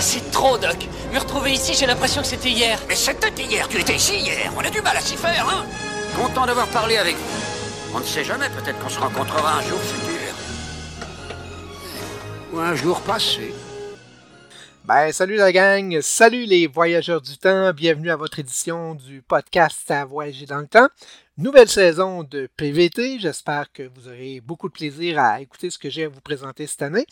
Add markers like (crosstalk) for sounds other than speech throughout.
Ah, c'est trop, Doc. Me retrouver ici, j'ai l'impression que c'était hier. Mais c'était hier, tu étais ici hier. On a du mal à s'y faire, hein Content d'avoir parlé avec vous. On ne sait jamais, peut-être qu'on se rencontrera un jour futur. Ou un jour passé. Ben, salut la gang, salut les voyageurs du temps, bienvenue à votre édition du podcast à voyager dans le temps. Nouvelle saison de PVT. J'espère que vous aurez beaucoup de plaisir à écouter ce que j'ai à vous présenter cette année.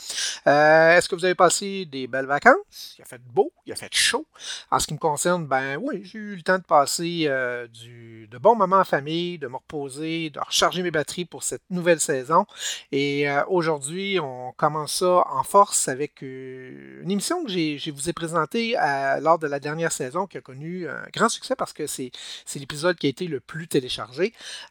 Euh, Est-ce que vous avez passé des belles vacances? Il a fait beau, il a fait chaud. En ce qui me concerne, ben oui, j'ai eu le temps de passer euh, du, de bons moments en famille, de me reposer, de recharger mes batteries pour cette nouvelle saison. Et euh, aujourd'hui, on commence ça en force avec une émission que je vous ai présentée lors de la dernière saison qui a connu un grand succès parce que c'est l'épisode qui a été le plus téléchargé.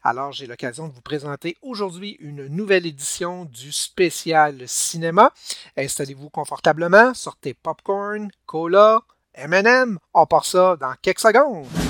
Alors, j'ai l'occasion de vous présenter aujourd'hui une nouvelle édition du spécial cinéma. Installez-vous confortablement, sortez popcorn, cola, M&M. On part ça dans quelques secondes.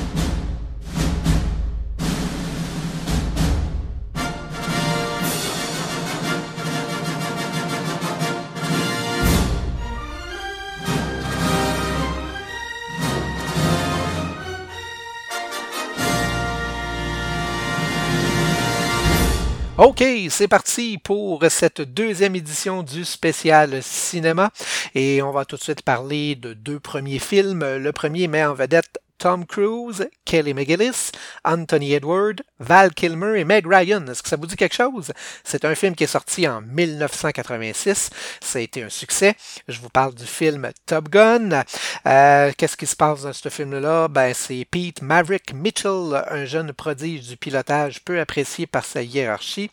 OK, c'est parti pour cette deuxième édition du spécial cinéma. Et on va tout de suite parler de deux premiers films. Le premier met en vedette Tom Cruise, Kelly McGillis, Anthony Edward, Val Kilmer et Meg Ryan. Est-ce que ça vous dit quelque chose? C'est un film qui est sorti en 1986. Ça a été un succès. Je vous parle du film Top Gun. Euh, Qu'est-ce qui se passe dans ce film-là? Ben, c'est Pete Maverick Mitchell, un jeune prodige du pilotage peu apprécié par sa hiérarchie,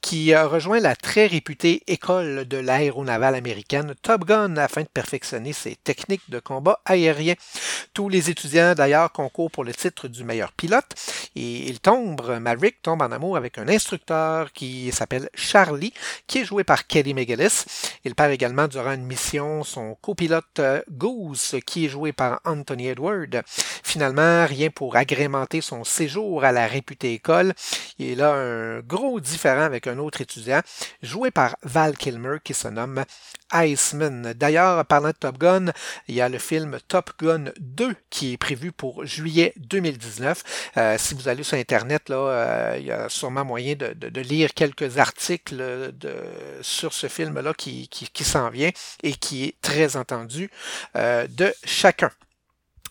qui rejoint la très réputée école de l'aéronavale américaine Top Gun afin de perfectionner ses techniques de combat aérien. Tous les étudiants concourent pour le titre du meilleur pilote et il tombe, Maverick tombe en amour avec un instructeur qui s'appelle Charlie, qui est joué par Kelly McGillis. Il perd également durant une mission son copilote euh, Goose, qui est joué par Anthony Edward. Finalement, rien pour agrémenter son séjour à la réputée école. Il a un gros différent avec un autre étudiant, joué par Val Kilmer, qui se nomme Iceman. D'ailleurs, parlant de Top Gun, il y a le film Top Gun 2 qui est prévu pour juillet 2019. Euh, si vous allez sur Internet, là, euh, il y a sûrement moyen de, de- de lire quelques articles de, sur ce film-là qui, qui- qui s'en vient et qui est très entendu euh, de chacun.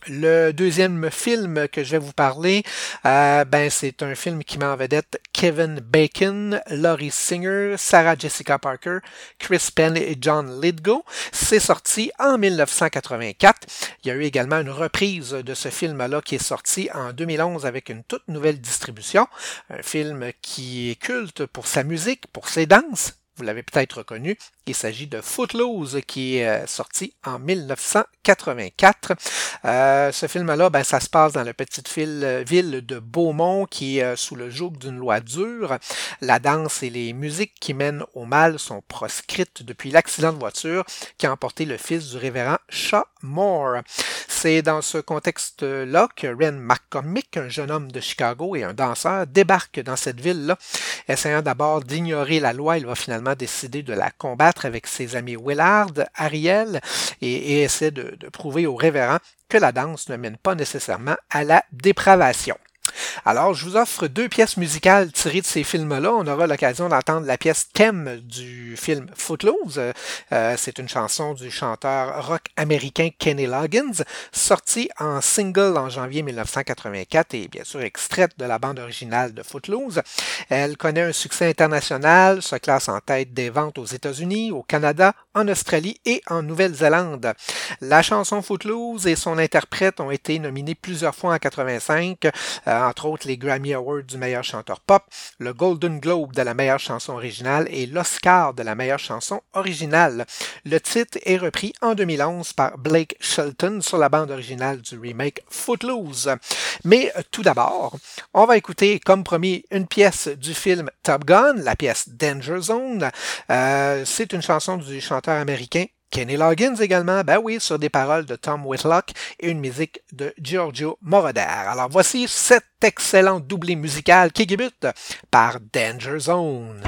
Le deuxième film que je vais vous parler, euh, ben, c'est un film qui met en vedette Kevin Bacon, Laurie Singer, Sarah Jessica Parker, Chris Penn et John Lithgow. C'est sorti en 1984. Il y a eu également une reprise de ce film-là qui est sorti en 2011 avec une toute nouvelle distribution. Un film qui est culte pour sa musique, pour ses danses. Vous l'avez peut-être reconnu. Il s'agit de Footloose qui est euh, sorti en 1984. Euh, ce film-là, ben, ça se passe dans la petite ville, ville de Beaumont qui est euh, sous le joug d'une loi dure. La danse et les musiques qui mènent au mal sont proscrites depuis l'accident de voiture qui a emporté le fils du révérend Shaw Moore. C'est dans ce contexte-là que Ren McCormick, un jeune homme de Chicago et un danseur, débarque dans cette ville-là. Essayant d'abord d'ignorer la loi, il va finalement décider de la combattre avec ses amis Willard, Ariel, et, et essaie de, de prouver au révérend que la danse ne mène pas nécessairement à la dépravation. Alors, je vous offre deux pièces musicales tirées de ces films-là. On aura l'occasion d'entendre la pièce thème du film Footloose. Euh, c'est une chanson du chanteur rock américain Kenny Loggins, sortie en single en janvier 1984 et bien sûr extraite de la bande originale de Footloose. Elle connaît un succès international, se classe en tête des ventes aux États-Unis, au Canada, en Australie et en Nouvelle-Zélande. La chanson Footloose et son interprète ont été nominés plusieurs fois en 85, euh, entre autres les Grammy Awards du meilleur chanteur pop, le Golden Globe de la meilleure chanson originale et l'Oscar de la meilleure chanson originale. Le titre est repris en 2011 par Blake Shelton sur la bande originale du remake Footloose. Mais euh, tout d'abord, on va écouter comme promis une pièce du film Top Gun, la pièce Danger Zone. Euh, c'est une chanson du chanteur américain Kenny Loggins également, ben oui, sur des paroles de Tom Whitlock et une musique de Giorgio Moroder. Alors voici cet excellent doublé musical qui débute par Danger Zone.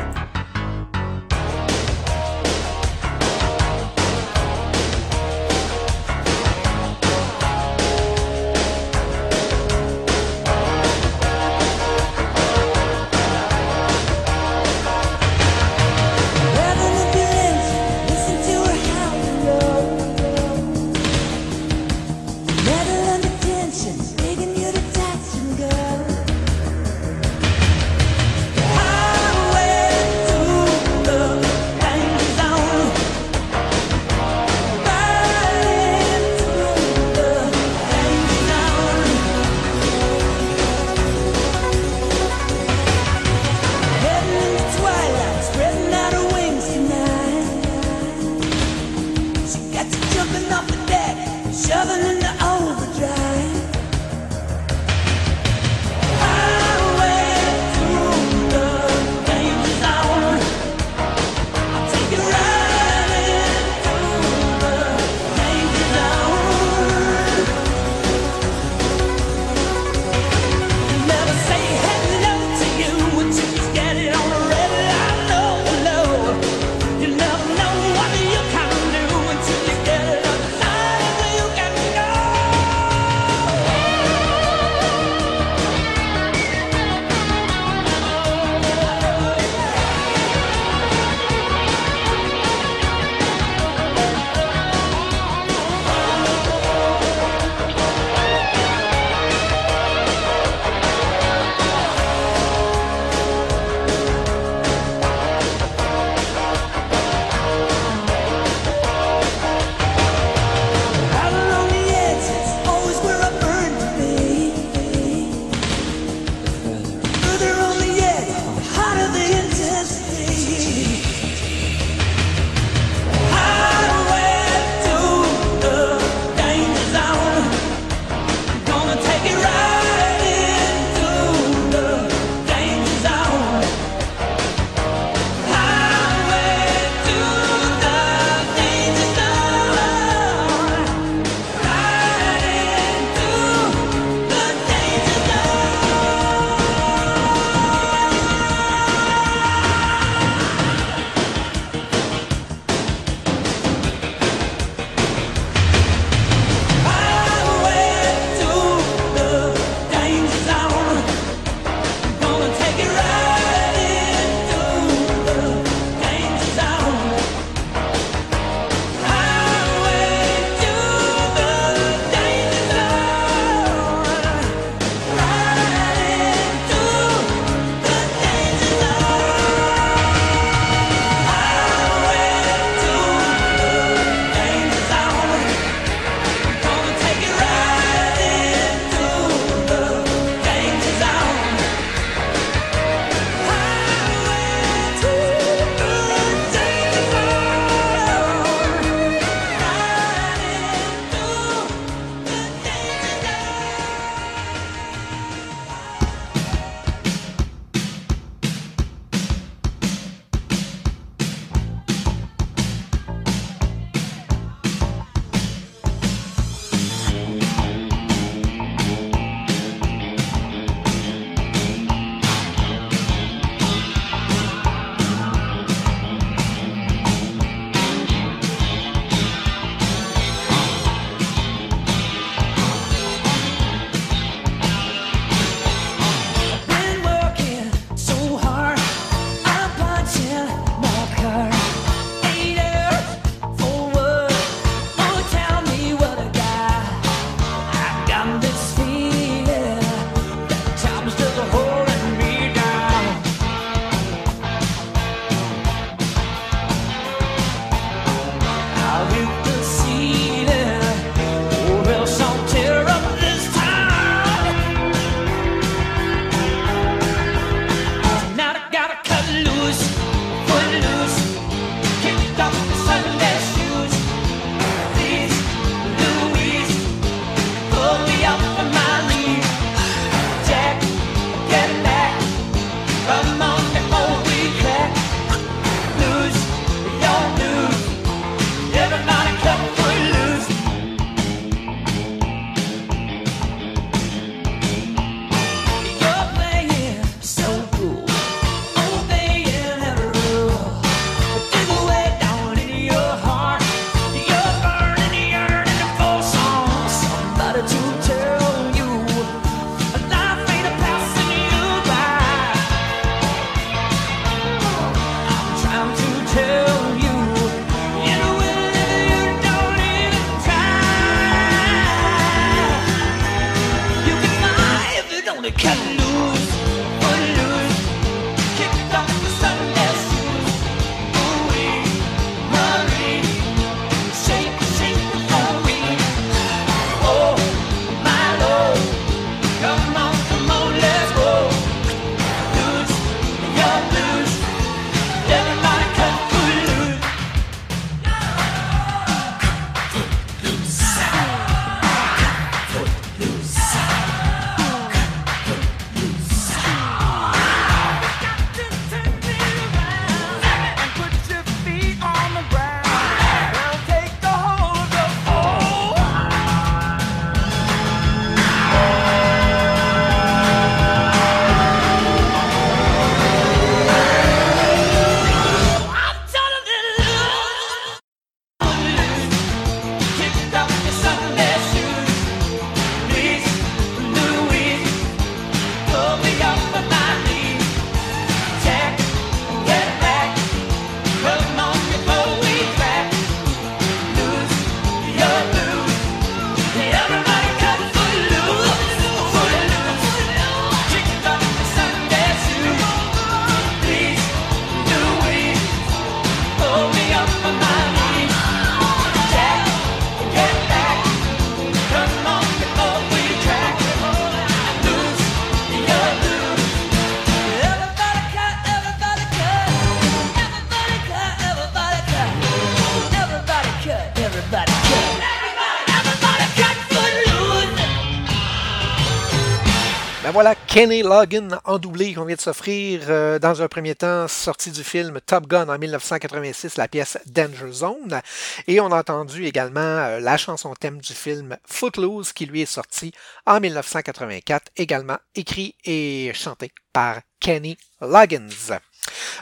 Kenny Logan en doublé qu'on vient de s'offrir euh, dans un premier temps, sorti du film Top Gun en 1986, la pièce Danger Zone. Et on a entendu également euh, la chanson thème du film Footloose qui lui est sorti en 1984, également écrit et chanté par Kenny Loggins.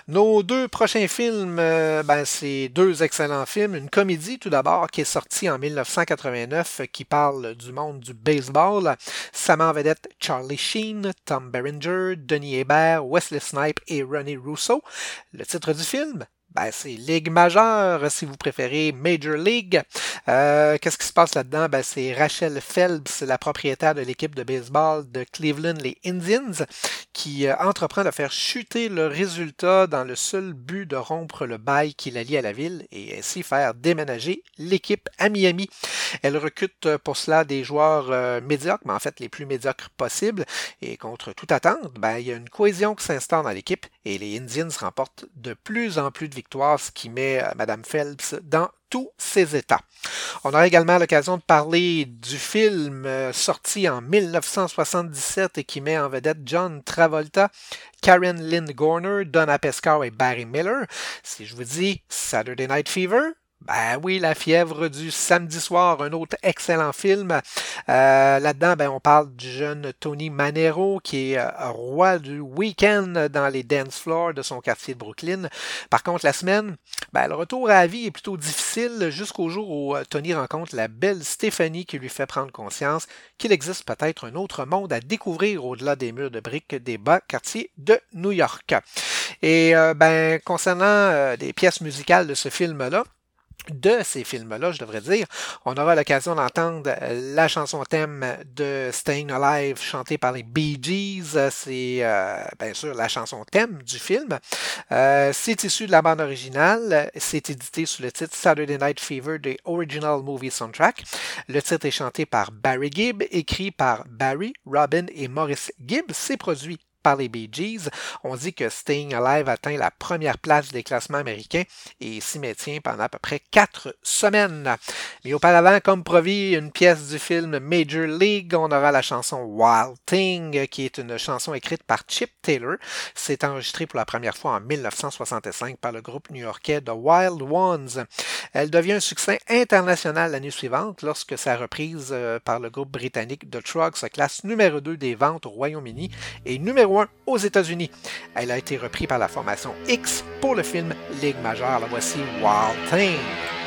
Nos deux prochains films, euh, ben, c'est deux excellents films. Une comédie tout d'abord qui est sortie en 1989 qui parle du monde du baseball. Ça en vedette Charlie Sheen, Tom Berenger, Denis Hébert, Wesley Snipe et Ronnie Russo. Le titre du film, ben, c'est Ligue majeure, si vous préférez Major League. Euh, qu'est-ce qui se passe là-dedans? Ben, c'est Rachel Phelps, la propriétaire de l'équipe de baseball de Cleveland, les Indians, qui euh, entreprend de faire chuter le résultat dans le seul but de rompre le bail qui la lie à la ville et ainsi faire déménager l'équipe à Miami. Elle recrute euh, pour cela des joueurs médiocres, mais en fait les plus médiocres possibles. Et contre toute attente, ben, il y a une cohésion qui s'instaure dans l'équipe et les Indians remportent de plus en plus de victoire, ce qui met euh, Mme Phelps dans tous ses états. On aura également l'occasion de parler du film euh, sorti en 1977 et qui met en vedette John Travolta, Karen Lynn Gorner, Donna Pescar et Barry Miller. Si je vous dis Saturday Night Fever, ben oui, La fièvre du samedi soir, un autre excellent film. Euh, là-dedans, ben, on parle du jeune Tony Manero qui est euh, roi du week-end dans les dance floors de son quartier de Brooklyn. Par contre, la semaine, ben, le retour à la vie est plutôt difficile jusqu'au jour où euh, Tony rencontre la belle Stéphanie qui lui fait prendre conscience qu'il existe peut-être un autre monde à découvrir au-delà des murs de briques des bas quartiers de New York. Et ben, concernant des pièces musicales de ce film-là, de ces films-là, je devrais dire. On aura l'occasion d'entendre la chanson thème de Staying Alive chantée par les Bee Gees. C'est euh, bien sûr la chanson thème du film. Euh, c'est issu de la bande originale. C'est édité sous le titre Saturday Night Fever The Original Movie Soundtrack. Le titre est chanté par Barry Gibb, écrit par Barry, Robin et Maurice Gibb. C'est produit par les Bee Gees. On dit que Staying Alive atteint la première place des classements américains et s'y maintient pendant à peu près quatre semaines. Mais auparavant, comme promis, une pièce du film Major League, on aura la chanson Wild Thing, qui est une chanson écrite par Chip Taylor. C'est enregistré pour la première fois en 1965 par le groupe new-yorkais The Wild Ones. Elle devient un succès international l'année suivante lorsque sa reprise euh, par le groupe britannique The Truck se classe numéro 2 des ventes au Royaume-Uni et numéro aux États-Unis. Elle a été reprise par la formation X pour le film Ligue majeure. La voici Wild Thing.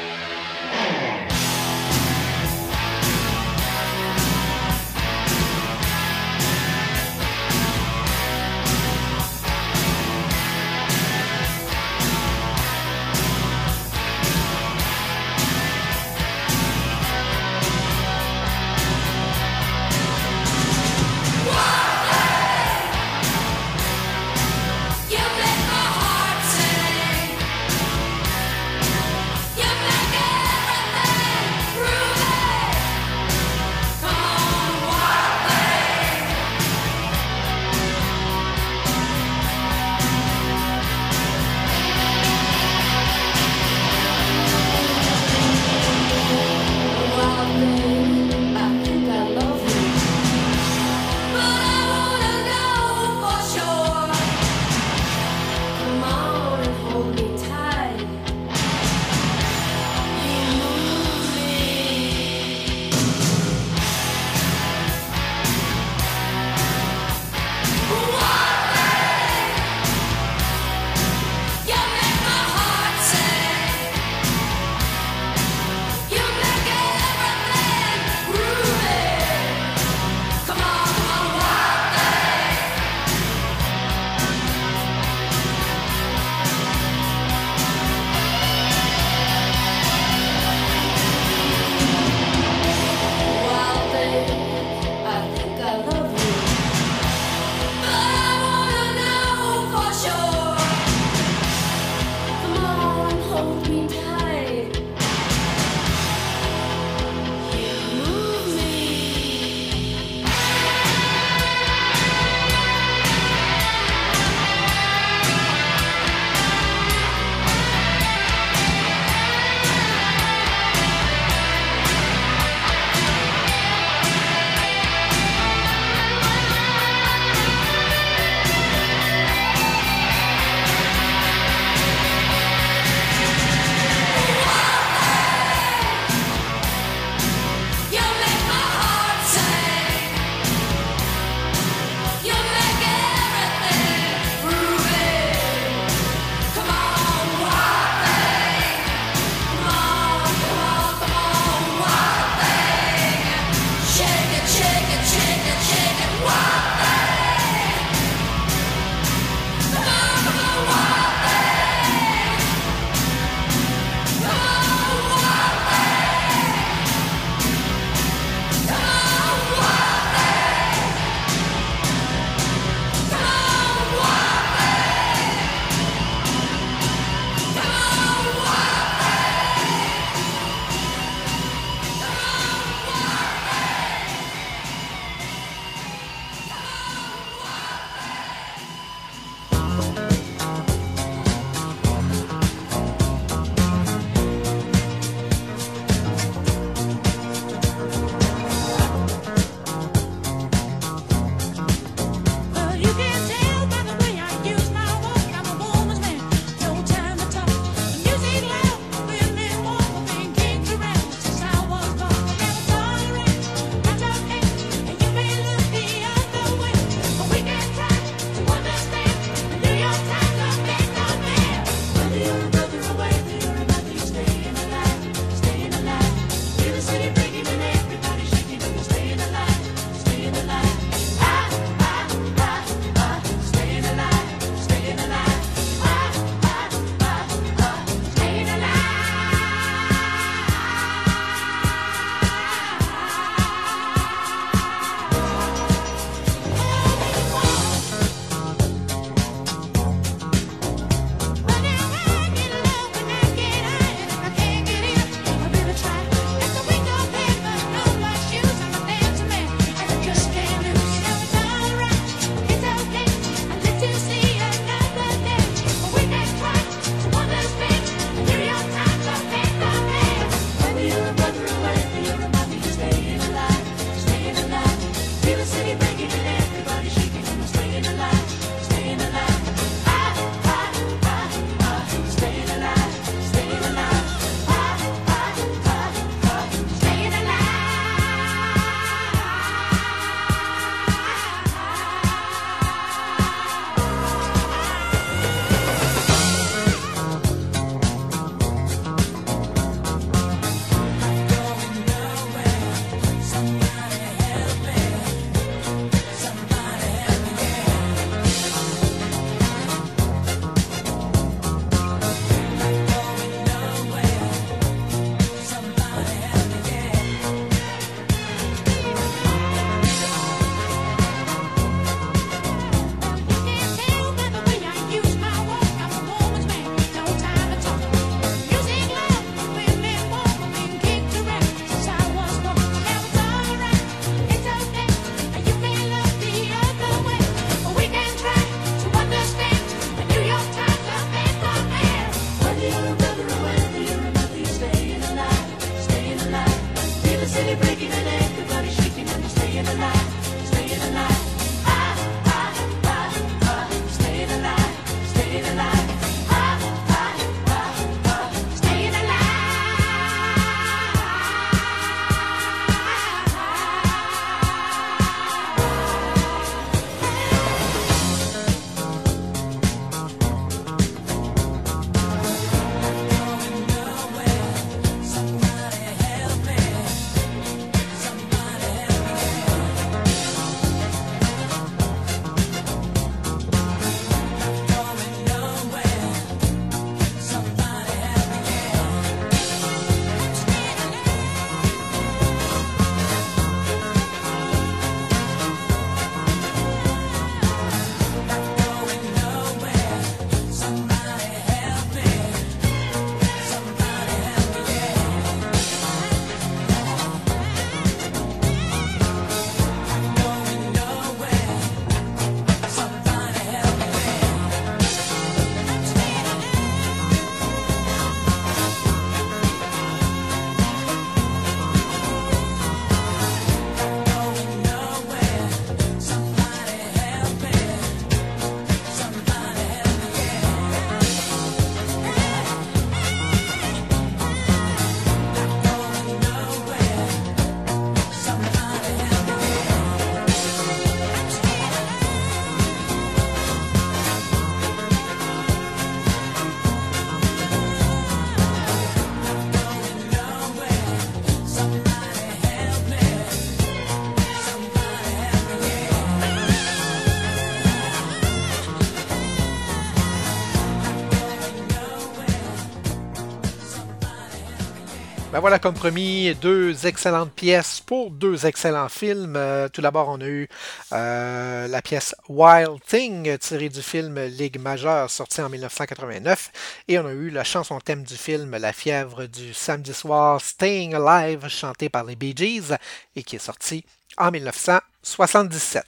Voilà comme promis deux excellentes pièces pour deux excellents films. Euh, tout d'abord, on a eu euh, la pièce Wild Thing tirée du film Ligue majeure sorti en 1989 et on a eu la chanson thème du film La fièvre du samedi soir Staying Alive chantée par les Bee Gees et qui est sorti en 1977.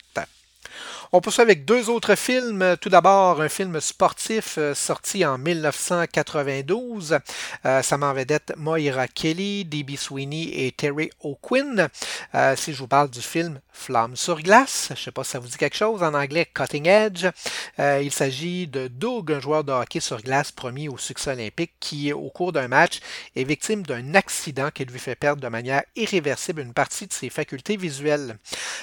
On poursuit avec deux autres films. Tout d'abord, un film sportif euh, sorti en 1992. Euh, ça m'en vedette Moira Kelly, D.B. Sweeney et Terry O'Quinn. Euh, si je vous parle du film Flamme sur glace, je ne sais pas si ça vous dit quelque chose, en anglais Cutting Edge. il s'agit de Doug, un joueur de hockey sur glace promis au succès olympique, qui, au cours d'un match, est victime d'un accident qui lui fait perdre de manière irréversible une partie de ses facultés visuelles.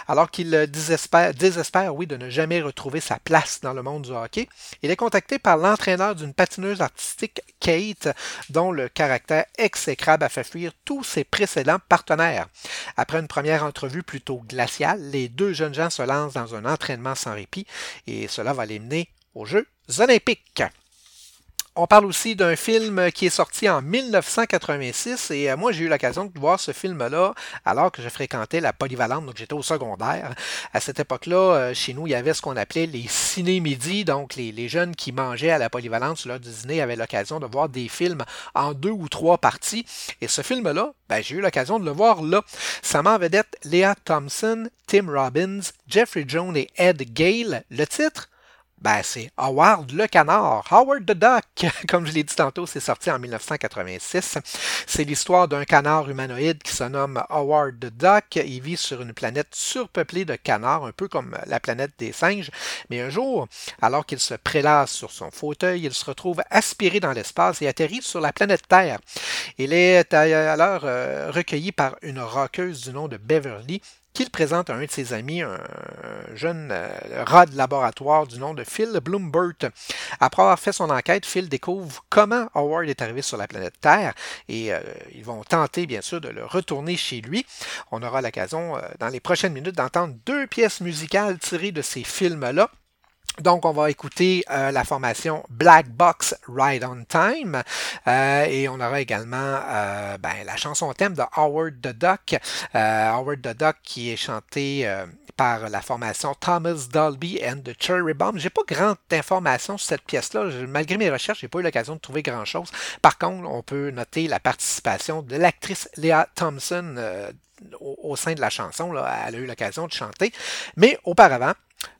Alors qu'il désespère, désespère oui, de ne jamais retrouver sa place dans le monde du hockey. Il est contacté par l'entraîneur d'une patineuse artistique, Kate, dont le caractère exécrable a fait fuir tous ses précédents partenaires. Après une première entrevue plutôt glaciale, les deux jeunes gens se lancent dans un entraînement sans répit et cela va les mener aux Jeux olympiques. On parle aussi d'un film qui est sorti en 1986 et euh, moi j'ai eu l'occasion de voir ce film-là alors que je fréquentais la polyvalente, donc j'étais au secondaire. À cette époque-là, euh, chez nous, il y avait ce qu'on appelait les ciné-midi, donc les, jeunes qui mangeaient à la polyvalente sur l'heure du dîner avaient l'occasion de voir des films en deux ou trois parties. Et ce film-là, ben, j'ai eu l'occasion de le voir là. Ça m'en vedette Léa Thompson, Tim Robbins, Jeffrey Jones et Ed Gale. Le titre ben, c'est Howard le canard, Howard the Duck, (laughs) comme je l'ai dit tantôt, c'est sorti en 1986. C'est l'histoire d'un canard humanoïde qui se nomme Howard the Duck. Il vit sur une planète surpeuplée de canards, un peu comme la planète des singes. Mais un jour, alors qu'il se prélasse sur son fauteuil, il se retrouve aspiré dans l'espace et atterrit sur la planète Terre. Il est alors euh, recueilli par une roqueuse du nom de Beverly qu'il présente à un de ses amis, un jeune euh, rat de laboratoire du nom de Phil Bloombert. Après avoir fait son enquête, Phil découvre comment Howard est arrivé sur la planète Terre et euh, ils vont tenter bien sûr de le retourner chez lui. On aura l'occasion euh, dans les prochaines minutes d'entendre deux pièces musicales tirées de ces films-là. Donc, on va écouter euh, la formation Black Box Ride on Time euh, et on aura également euh, ben, la chanson thème de Howard the Duck. Howard the Duck qui est chanté par la formation Thomas Dolby and the Cherry Bomb. J'ai pas grande information sur cette pièce-là. Malgré mes recherches, j'ai pas eu l'occasion de trouver grand-chose. Par contre, on peut noter la participation de l'actrice Leah Thompson au, sein de la chanson. Là. Elle a eu l'occasion de chanter. Mais auparavant,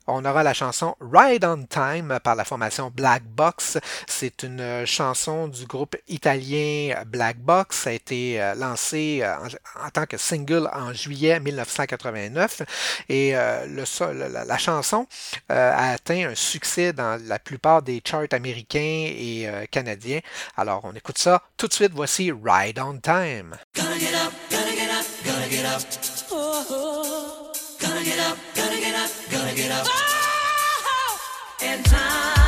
on aura la chanson Ride on Time par la formation Black Box. C'est une chanson du groupe italien Black Box. Ça a été euh, lancé euh, en, tant que single en juillet 1989 et euh, le, la, chanson a atteint un succès dans la plupart des charts américains et canadiens. Alors on écoute ça tout de suite. Voici Ride on Time. Gonna get up, gonna get up, gonna get up. Oh, in time.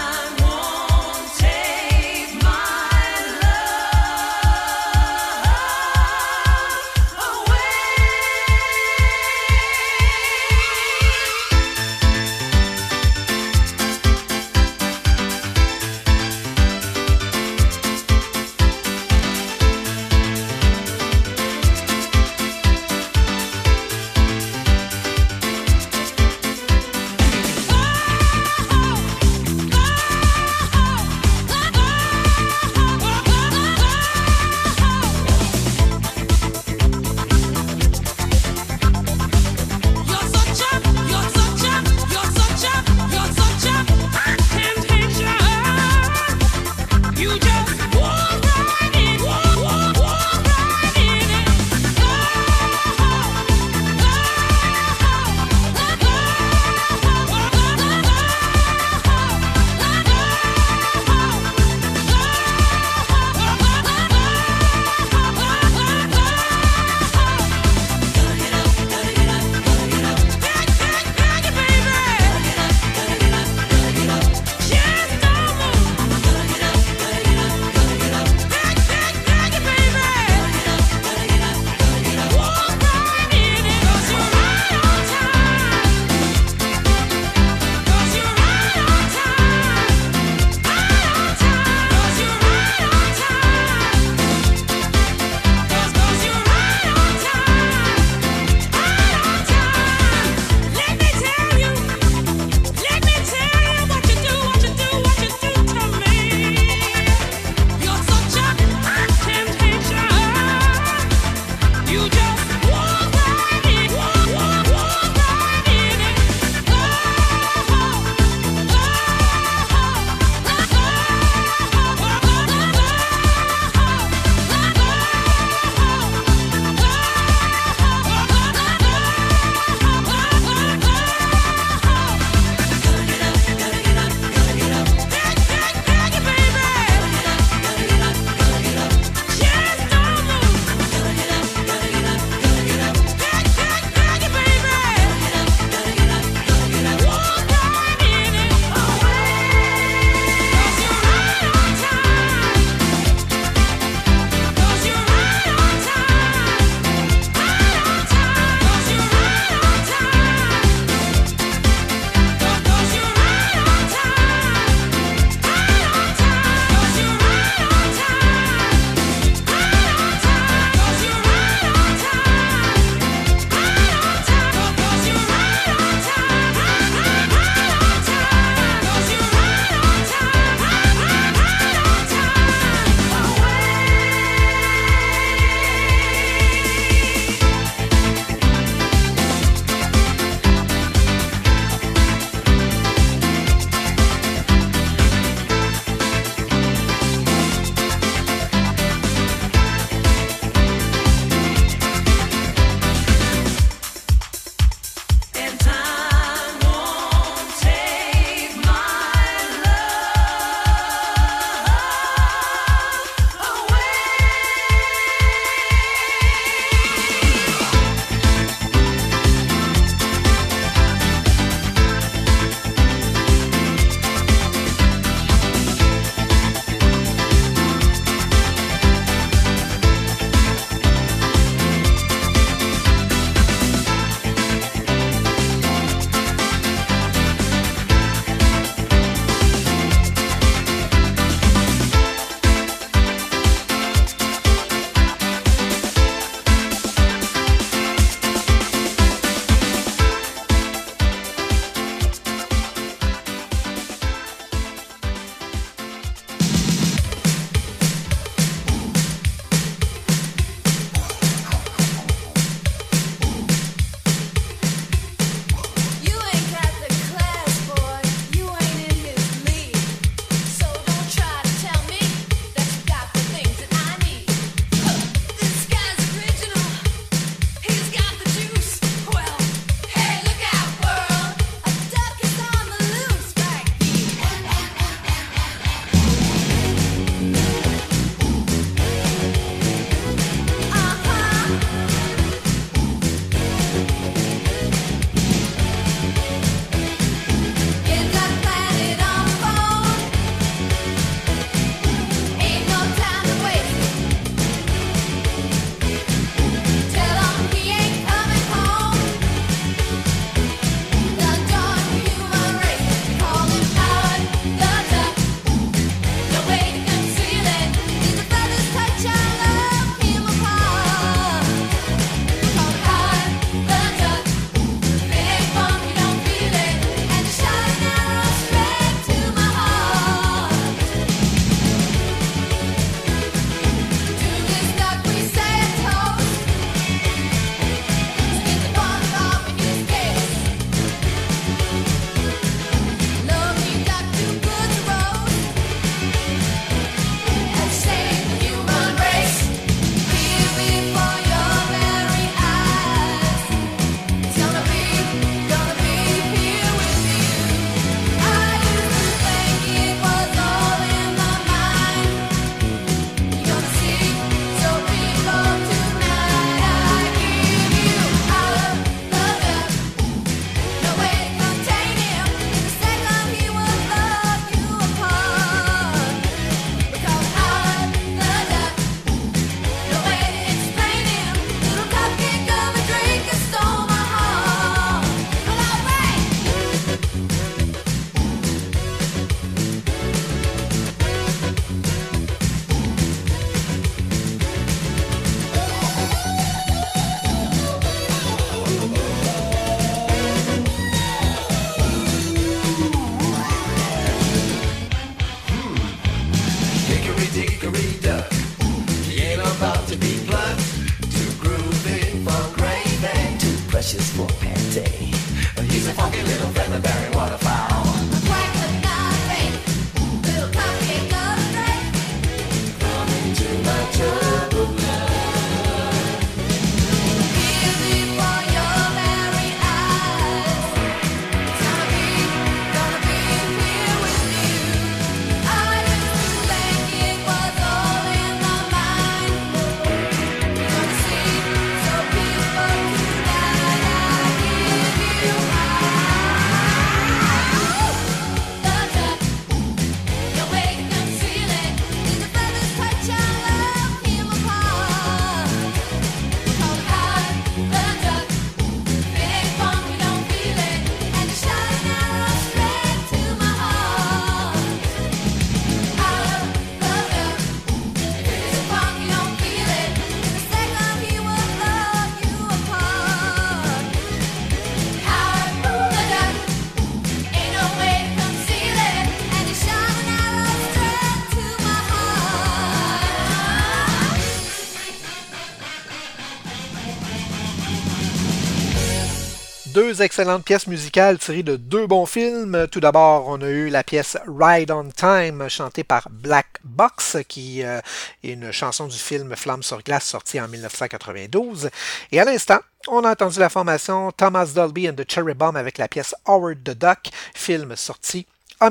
Excellentes pièces musicales tirées de deux bons films. Tout d'abord, on a eu la pièce Ride on Time chantée par Black Box, qui euh, est une chanson du film Flamme sur glace sorti en 1992. Et à l'instant, on a entendu la formation Thomas Dolby and the Cherry Bomb avec la pièce Howard the Duck, film sorti en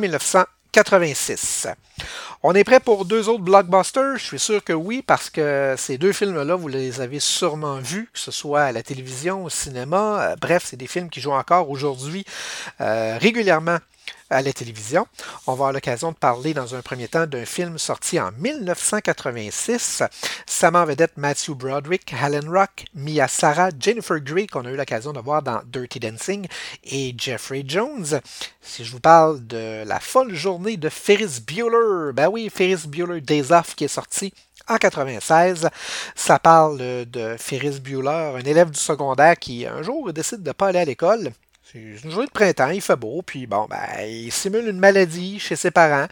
1986. On est prêt pour deux autres blockbusters? Je suis sûr que oui, parce que ces deux films-là, vous les avez sûrement vus, que ce soit à la télévision, au cinéma. Euh, bref, c'est des films qui jouent encore aujourd'hui euh, régulièrement à la télévision. On va avoir l'occasion de parler dans un premier temps d'un film sorti en 1986. Sam vedette Matthew Broderick, Helen Rock, Mia Sarah, Jennifer Grey, qu'on a eu l'occasion de voir dans Dirty Dancing, et Jeffrey Jones. Si je vous parle de La folle journée de Ferris Bueller, ben oui, Ferris Bueller Days Off qui est sorti en 96. Ça parle de Ferris Bueller, un élève du secondaire qui un jour décide de ne pas aller à l'école c'est une journée de printemps, il fait beau, puis bon, ben, il simule une maladie chez ses parents.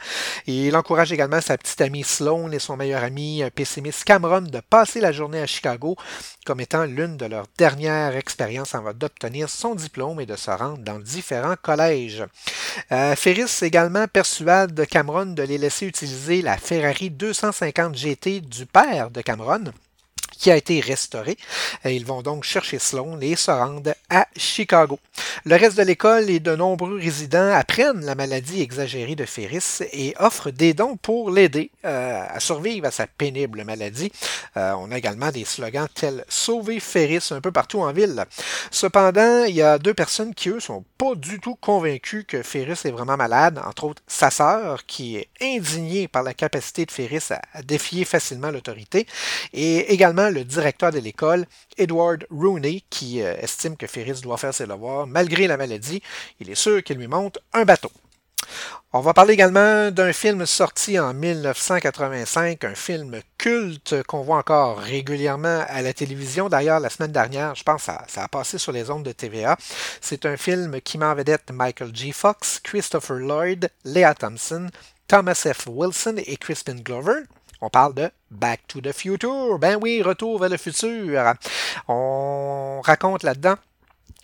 Il encourage également sa petite amie Sloane et son meilleur ami pessimiste Cameron de passer la journée à Chicago comme étant l'une de leurs dernières expériences avant d'obtenir son diplôme et de se rendre dans différents collèges. Euh, Ferris également persuade Cameron de les laisser utiliser la Ferrari 250 GT du père de Cameron qui a été restauré. Ils vont donc chercher Sloan et se rendent à Chicago. Le reste de l'école et de nombreux résidents apprennent la maladie exagérée de Ferris et offrent des dons pour l'aider euh, à survivre à sa pénible maladie. Euh, on a également des slogans tels Sauver Ferris un peu partout en ville. Cependant, il y a deux personnes qui, eux, sont pas du tout convaincus que Ferris est vraiment malade, entre autres sa sœur, qui est indignée par la capacité de Ferris à défier facilement l'autorité, et également le directeur de l'école, Edward Rooney, qui euh, estime que Ferris doit faire ses devoirs malgré la maladie. Il est sûr qu'il lui monte un bateau. On va parler également d'un film sorti en 1985, un film culte qu'on voit encore régulièrement à la télévision. D'ailleurs, la semaine dernière, je pense que ça, a passé sur les ondes de TVA. C'est un film qui met en vedette Michael G. Fox, Christopher Lloyd, Leah Thompson, Thomas F. Wilson et Crispin Glover. On parle de Back to the Future. Ben oui, retour vers le futur. On raconte là-dedans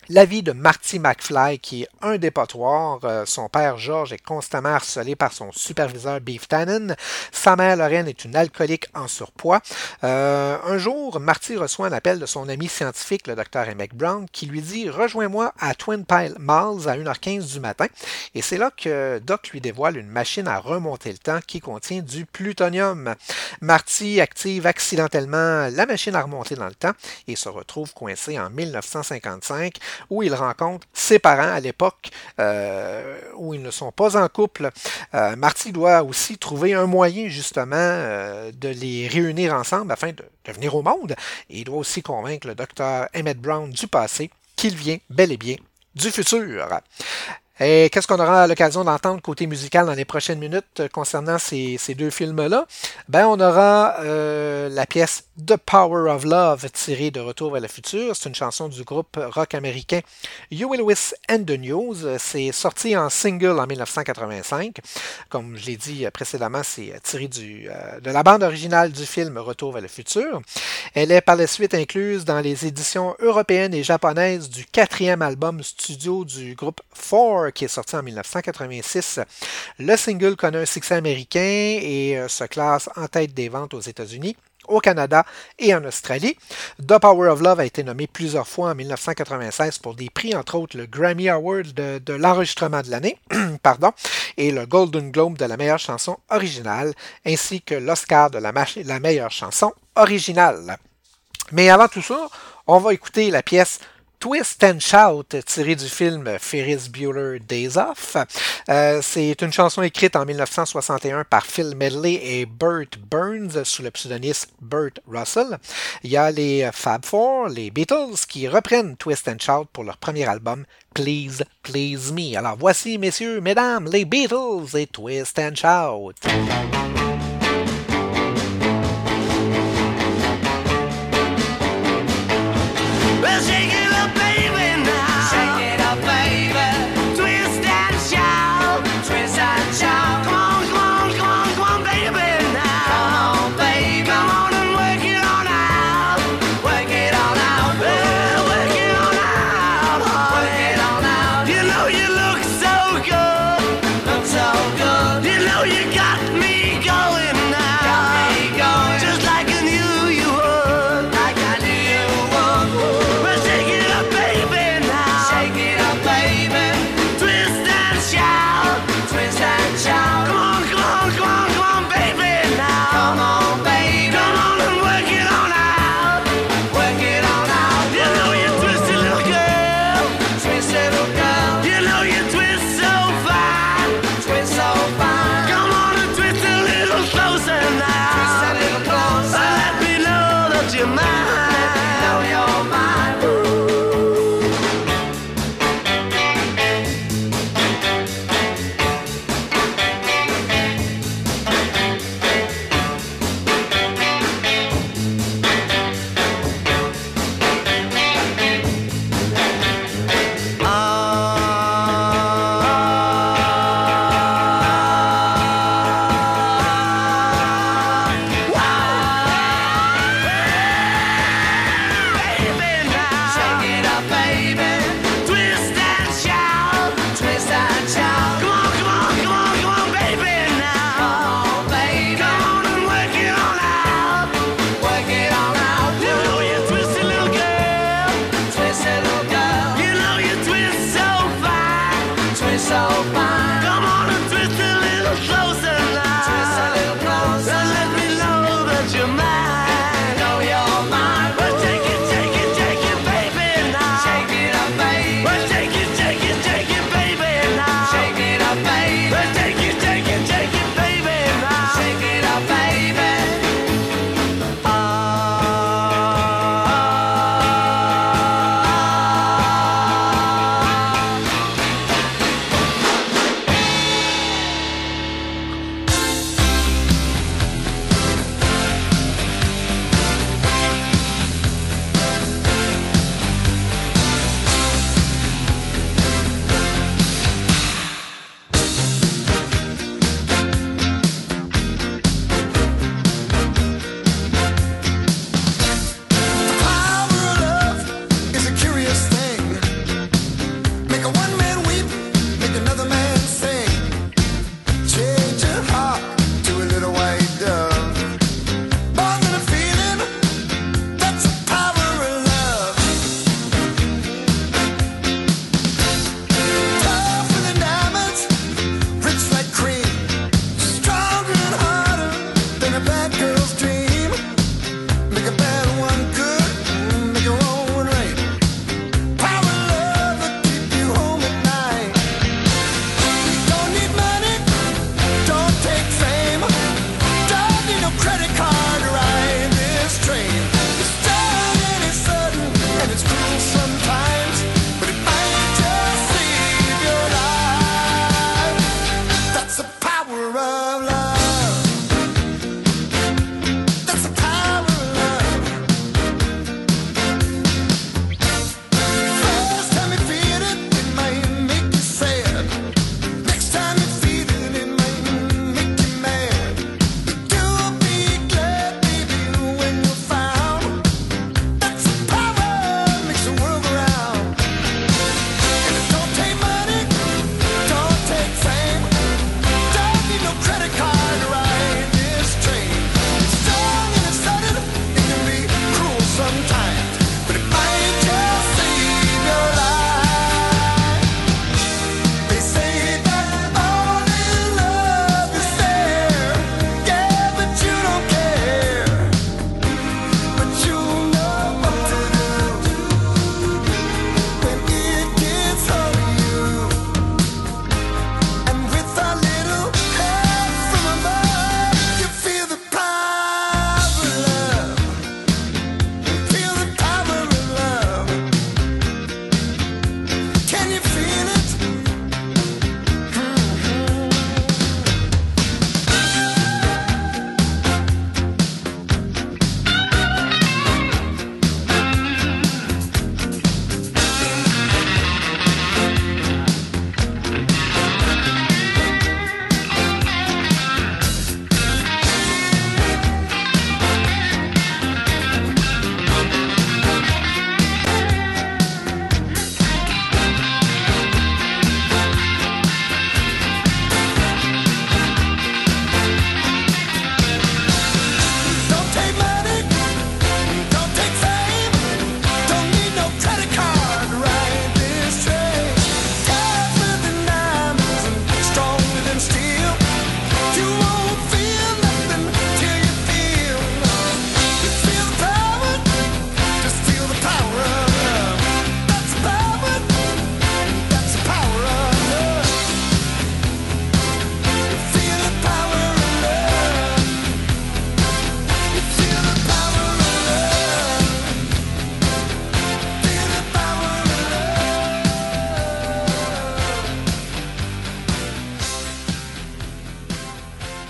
la vie de Marty McFly, qui est un dépotoir. Euh, son père George est constamment harcelé par son superviseur Beef Tannen. Sa mère Lorraine est une alcoolique en surpoids. Euh, un jour, Marty reçoit un appel de son ami scientifique, le docteur Emmett Brown, qui lui dit Rejoins-moi à Twin Pile Malls à 1h15 du matin. Et c'est là que Doc lui dévoile une machine à remonter le temps qui contient du plutonium. Marty active accidentellement la machine à remonter dans le temps et se retrouve coincé en 1955 où il rencontre ses parents à l'époque euh, où ils ne sont pas en couple. Euh, Marty doit aussi trouver un moyen justement euh, de les réunir ensemble afin de, venir au monde. Il doit aussi convaincre le docteur Emmett Brown du passé qu'il vient bel et bien du futur. Et qu'est-ce qu'on aura l'occasion d'entendre côté musical dans les prochaines minutes concernant ces, deux films-là? Ben, on aura euh, la pièce The Power of Love tirée de Retour vers le futur. C'est une chanson du groupe rock américain You Will Wish and the News. C'est sorti en single en 1985. Comme je l'ai dit précédemment, c'est tiré euh, de la bande originale du film Retour vers le futur. Elle est par la suite incluse dans les éditions européennes et japonaises du quatrième album studio du groupe Four qui est sorti en 1986. Le single connaît un succès américain et euh, se classe en tête des ventes aux États-Unis au Canada et en Australie. The Power of Love a été nommé plusieurs fois en 1996 pour des prix, entre autres le Grammy Award de, l'enregistrement de l'année, (clears throat) pardon, et le Golden Globe de la meilleure chanson originale, ainsi que l'Oscar de la, la meilleure chanson originale. Mais avant tout ça, on va écouter la pièce Twist and Shout, tiré du film Ferris Bueller Days Off. Euh, c'est une chanson écrite en 1961 par Phil Medley et Burt Burns sous le pseudonyme Burt Russell. Il y a les Fab Four, les Beatles, qui reprennent Twist and Shout pour leur premier album Please, Please Me. Alors voici, messieurs, mesdames, les Beatles et Twist and Shout.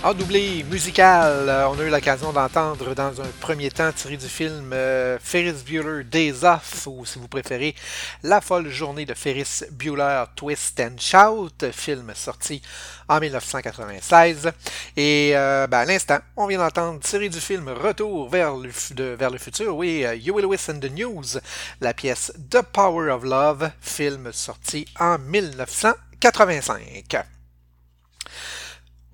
En doublé musical, euh, on a eu l'occasion d'entendre dans un premier temps tiré du film euh, Ferris Bueller Days Off, ou si vous préférez, La folle journée de Ferris Bueller Twist and Shout, film sorti en 1996. Et euh, ben, à l'instant, on vient d'entendre tiré du film Retour vers le, futur, oui, You Will Listen the News, la pièce The Power of Love, film sorti en 1985.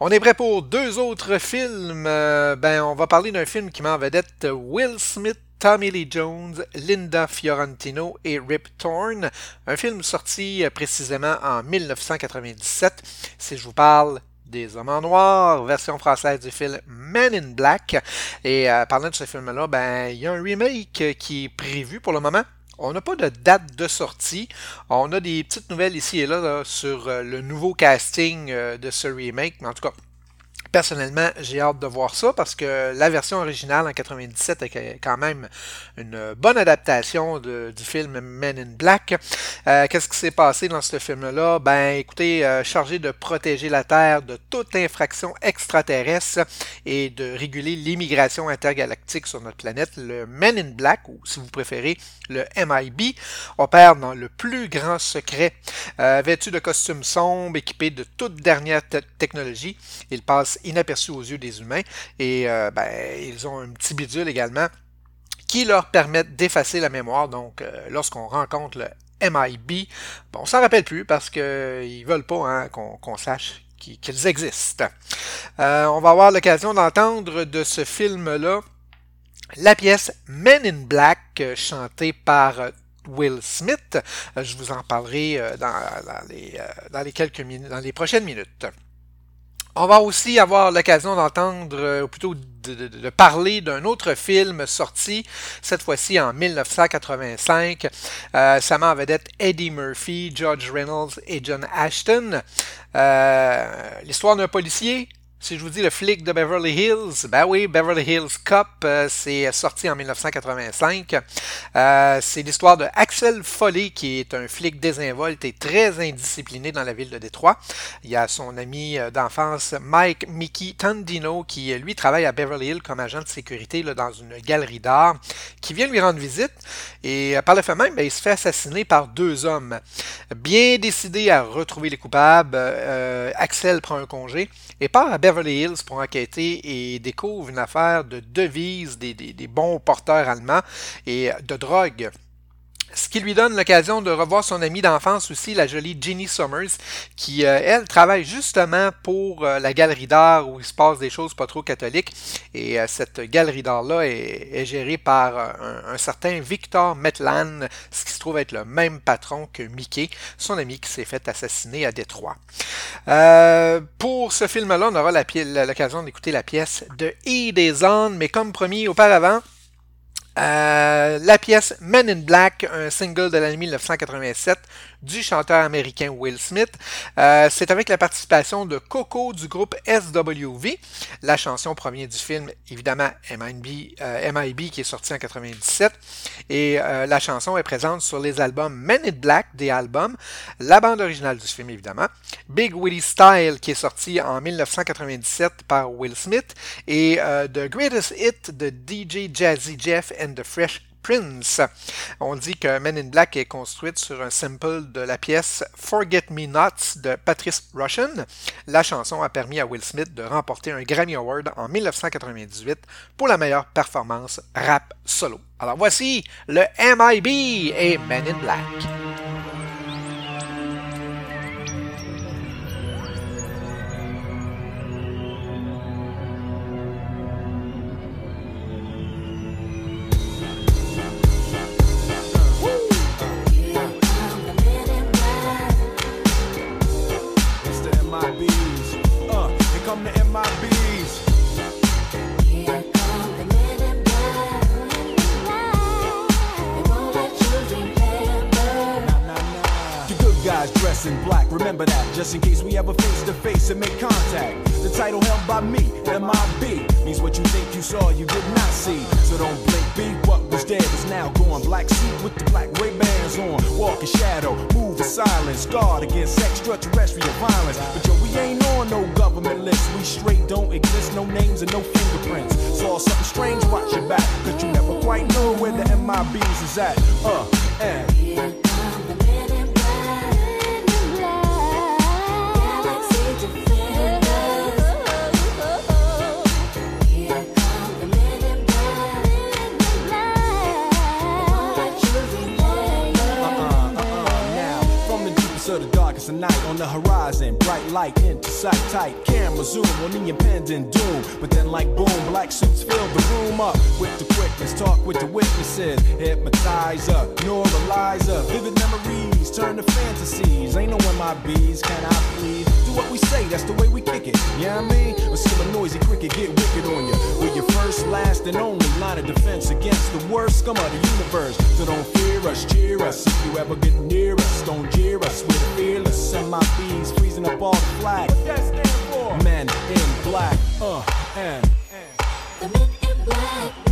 On est prêt pour deux autres films. Euh, ben, on va parler d'un film qui met en vedette Will Smith, Tommy Lee Jones, Linda Fiorentino et Rip Torn. Un film sorti euh, précisément en 1997. Si je vous parle des Hommes en Noir, version française du film Men in Black. Et euh, parlant de ce film-là, ben, il y a un remake qui est prévu pour le moment on n'a pas de date de sortie. On a des petites nouvelles ici et là, sur euh, le nouveau casting euh, de ce remake. Mais en tout cas, Personnellement, j'ai hâte de voir ça parce que la version originale en 97 est quand même une bonne adaptation du film Men in Black. Euh, qu'est-ce qui s'est passé dans ce film-là? Ben, écoutez, euh, chargé de protéger la Terre de toute infraction extraterrestre et de réguler l'immigration intergalactique sur notre planète, le Men in Black, ou si vous préférez, le MIB, opère dans le plus grand secret. Euh, vêtu de costumes sombres, équipé de toute dernière technologie, il passe inaperçus aux yeux des humains. Et euh, ben, ils ont un petit bidule également qui leur permettent d'effacer la mémoire. Donc, euh, lorsqu'on rencontre le MIB, bon, on s'en rappelle plus parce qu'ils ne veulent pas hein, qu'on sache qu'ils existent. Euh, on va avoir l'occasion d'entendre de ce film-là la pièce Men in Black chantée par Will Smith. Je vous en parlerai dans, les, dans les quelques dans les prochaines minutes. On va aussi avoir l'occasion d'entendre, euh, ou plutôt de, parler d'un autre film sorti, cette fois-ci en 1985. Euh, ça vedette Eddie Murphy, George Reynolds et John Ashton. Euh, l'histoire d'un policier si je vous dis le flic de Beverly Hills, ben oui, Beverly Hills Cop, euh, c'est sorti en 1985. Euh, c'est l'histoire de Axel Foley, qui est un flic désinvolte et très indiscipliné dans la ville de Détroit. Il y a son ami euh, d'enfance Mike Mickey Tandino, qui lui travaille à Beverly Hills comme agent de sécurité dans une galerie d'art, qui vient lui rendre visite. Et par le fait même, ben, il se fait assassiner par deux hommes. Bien décidé à retrouver les coupables, Axel prend un congé et part à Beverly Hills pour enquêter et découvre une affaire de devises des, des bons porteurs allemands et de drogue. Ce qui lui donne l'occasion de revoir son amie d'enfance aussi, la jolie Ginny Summers, qui, euh, elle, travaille justement pour euh, la galerie d'art où il se passe des choses pas trop catholiques. Et euh, cette galerie d'art-là est, gérée par un, certain Victor Metlan, ce qui se trouve être le même patron que Mickey, son ami qui s'est fait assassiner à Détroit. pour ce film-là, on aura l'occasion d'écouter la pièce de E. Days On, mais comme promis auparavant, la pièce Men in Black, un single de l'année 1987, du chanteur américain Will Smith. Euh, c'est avec la participation de Coco du groupe SWV. La chanson provient du film, évidemment, MIB, euh, qui est sorti en 97. Et euh, la chanson est présente sur les albums Men in Black des albums, la bande originale du film, évidemment, Big Willie Style, qui est sorti en 1997 par Will Smith, et The Greatest Hit de DJ Jazzy Jeff and the Fresh On dit que Men in Black est construite sur un sample de la pièce Forget Me Nots de Patrice Russian. La chanson a permis à Will Smith de remporter un Grammy Award en 1998 pour la meilleure performance rap solo. Alors voici le MIB et Men in Black. Fantasies. Ain't no MIBs, can I please? Do what we say, that's the way we kick it. Yeah, you know I mean? See a noisy cricket get wicked on you. We're your first, last, and only line of defense against the worst scum of the universe. So don't fear us, cheer us. If you ever get near us, don't jeer us. We're fearless. Bees freezing up all the flag. What that stand for? Men in black. Uh, and. The men in black.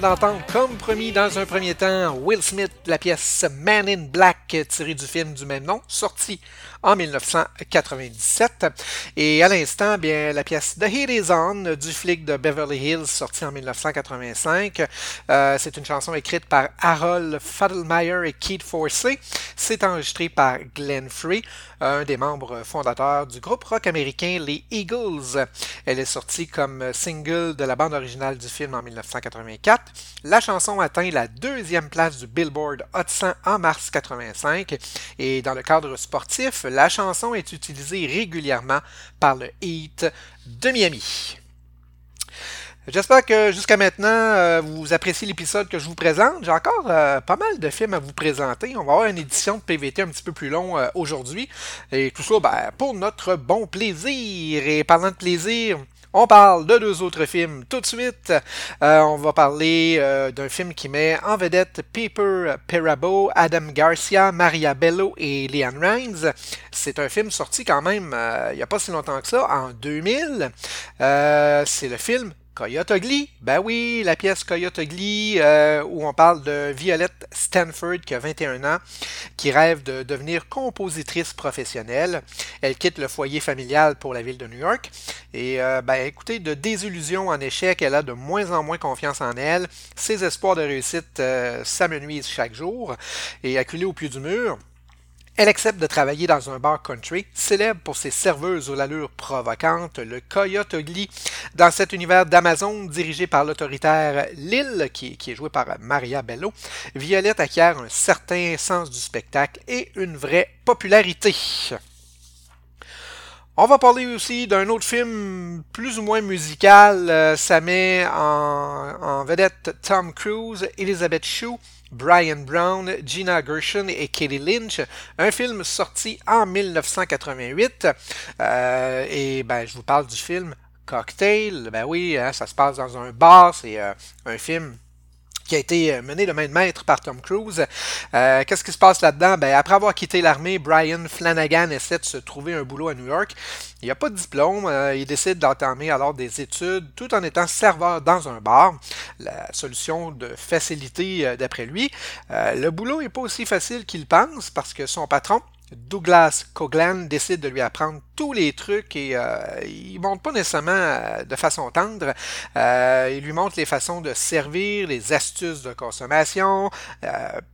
D'entendre, comme promis dans un premier temps, Will Smith, la pièce Man in Black tirée du film du même nom, sorti en 1997. Et à l'instant, bien la pièce The Heat Is On du flic de Beverly Hills, sorti en 1985. Euh, c'est une chanson écrite par Harold Fadelmeyer et Keith Forsey. C'est enregistré par Glenn Free, un des membres fondateurs du groupe rock américain les Eagles. Elle est sortie comme single de la bande originale du film en 1984. La chanson atteint la deuxième place du Billboard Hot 100 en mars 85 et dans le cadre sportif, la chanson est utilisée régulièrement par le Heat de Miami. J'espère que jusqu'à maintenant, euh, vous appréciez l'épisode que je vous présente. J'ai encore euh, pas mal de films à vous présenter. On va avoir une édition de PVT un petit peu plus long euh, aujourd'hui. Et tout ça ben, pour notre bon plaisir. Et parlant de plaisir, on parle de deux autres films tout de suite. Euh, on va parler euh, d'un film qui met en vedette Piper Perabo, Adam Garcia, Maria Bello et Leanne Rimes. C'est un film sorti quand même euh, il n'y a pas si longtemps que ça, en 2000. Euh, c'est le film Coyote Ugly, ben oui, la pièce Coyote Ugly, euh, où on parle de Violette Stanford, qui a 21 ans, qui rêve de devenir compositrice professionnelle. Elle quitte le foyer familial pour la ville de New York. Et euh, ben écoutez, de désillusion en échec, elle a de moins en moins confiance en elle. Ses espoirs de réussite euh, s'amenuisent chaque jour. Et acculée au pied du mur, elle accepte de travailler dans un bar country, célèbre pour ses serveuses aux allures provocantes, le Coyote Ugly, dans cet univers d'Amazon dirigé par l'autoritaire Lil, qui, qui, est joué par Maria Bello. Violette acquiert un certain sens du spectacle et une vraie popularité. On va parler aussi d'un autre film plus ou moins musical. Euh, ça met en, en vedette Tom Cruise, Elizabeth Shue, Brian Brown, Gina Gershon et Katie Lynch, un film sorti en 1988. Euh, et ben, je vous parle du film Cocktail. Ben oui, hein, ça se passe dans un bar. C'est euh, un film qui a été mené de main de maître par Tom Cruise. Euh, Qu'est-ce qui se passe là-dedans? Ben, après avoir quitté l'armée, Brian Flanagan essaie de se trouver un boulot à New York. Il n'a pas de diplôme, euh, il décide d'entamer alors des études tout en étant serveur dans un bar. La solution de facilité euh, d'après lui. Euh, le boulot n'est pas aussi facile qu'il pense parce que son patron, Douglas Coughlin décide de lui apprendre tous les trucs et euh, il montre pas nécessairement euh, de façon tendre. Euh, il lui montre les façons de servir, les astuces de consommation,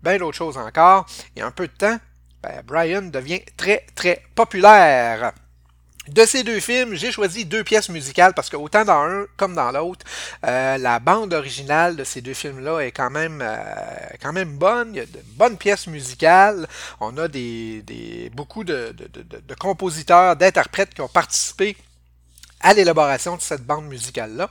bien d'autres choses encore. Et un peu de temps, ben, Brian devient très très populaire. De ces deux films, j'ai choisi deux pièces musicales parce que autant dans un comme dans l'autre, euh, la bande originale de ces deux films-là est quand même, euh, quand même bonne. Il y a de bonnes pièces musicales. On a des, des beaucoup de, de, de, de compositeurs, d'interprètes qui ont participé à l'élaboration de cette bande musicale-là.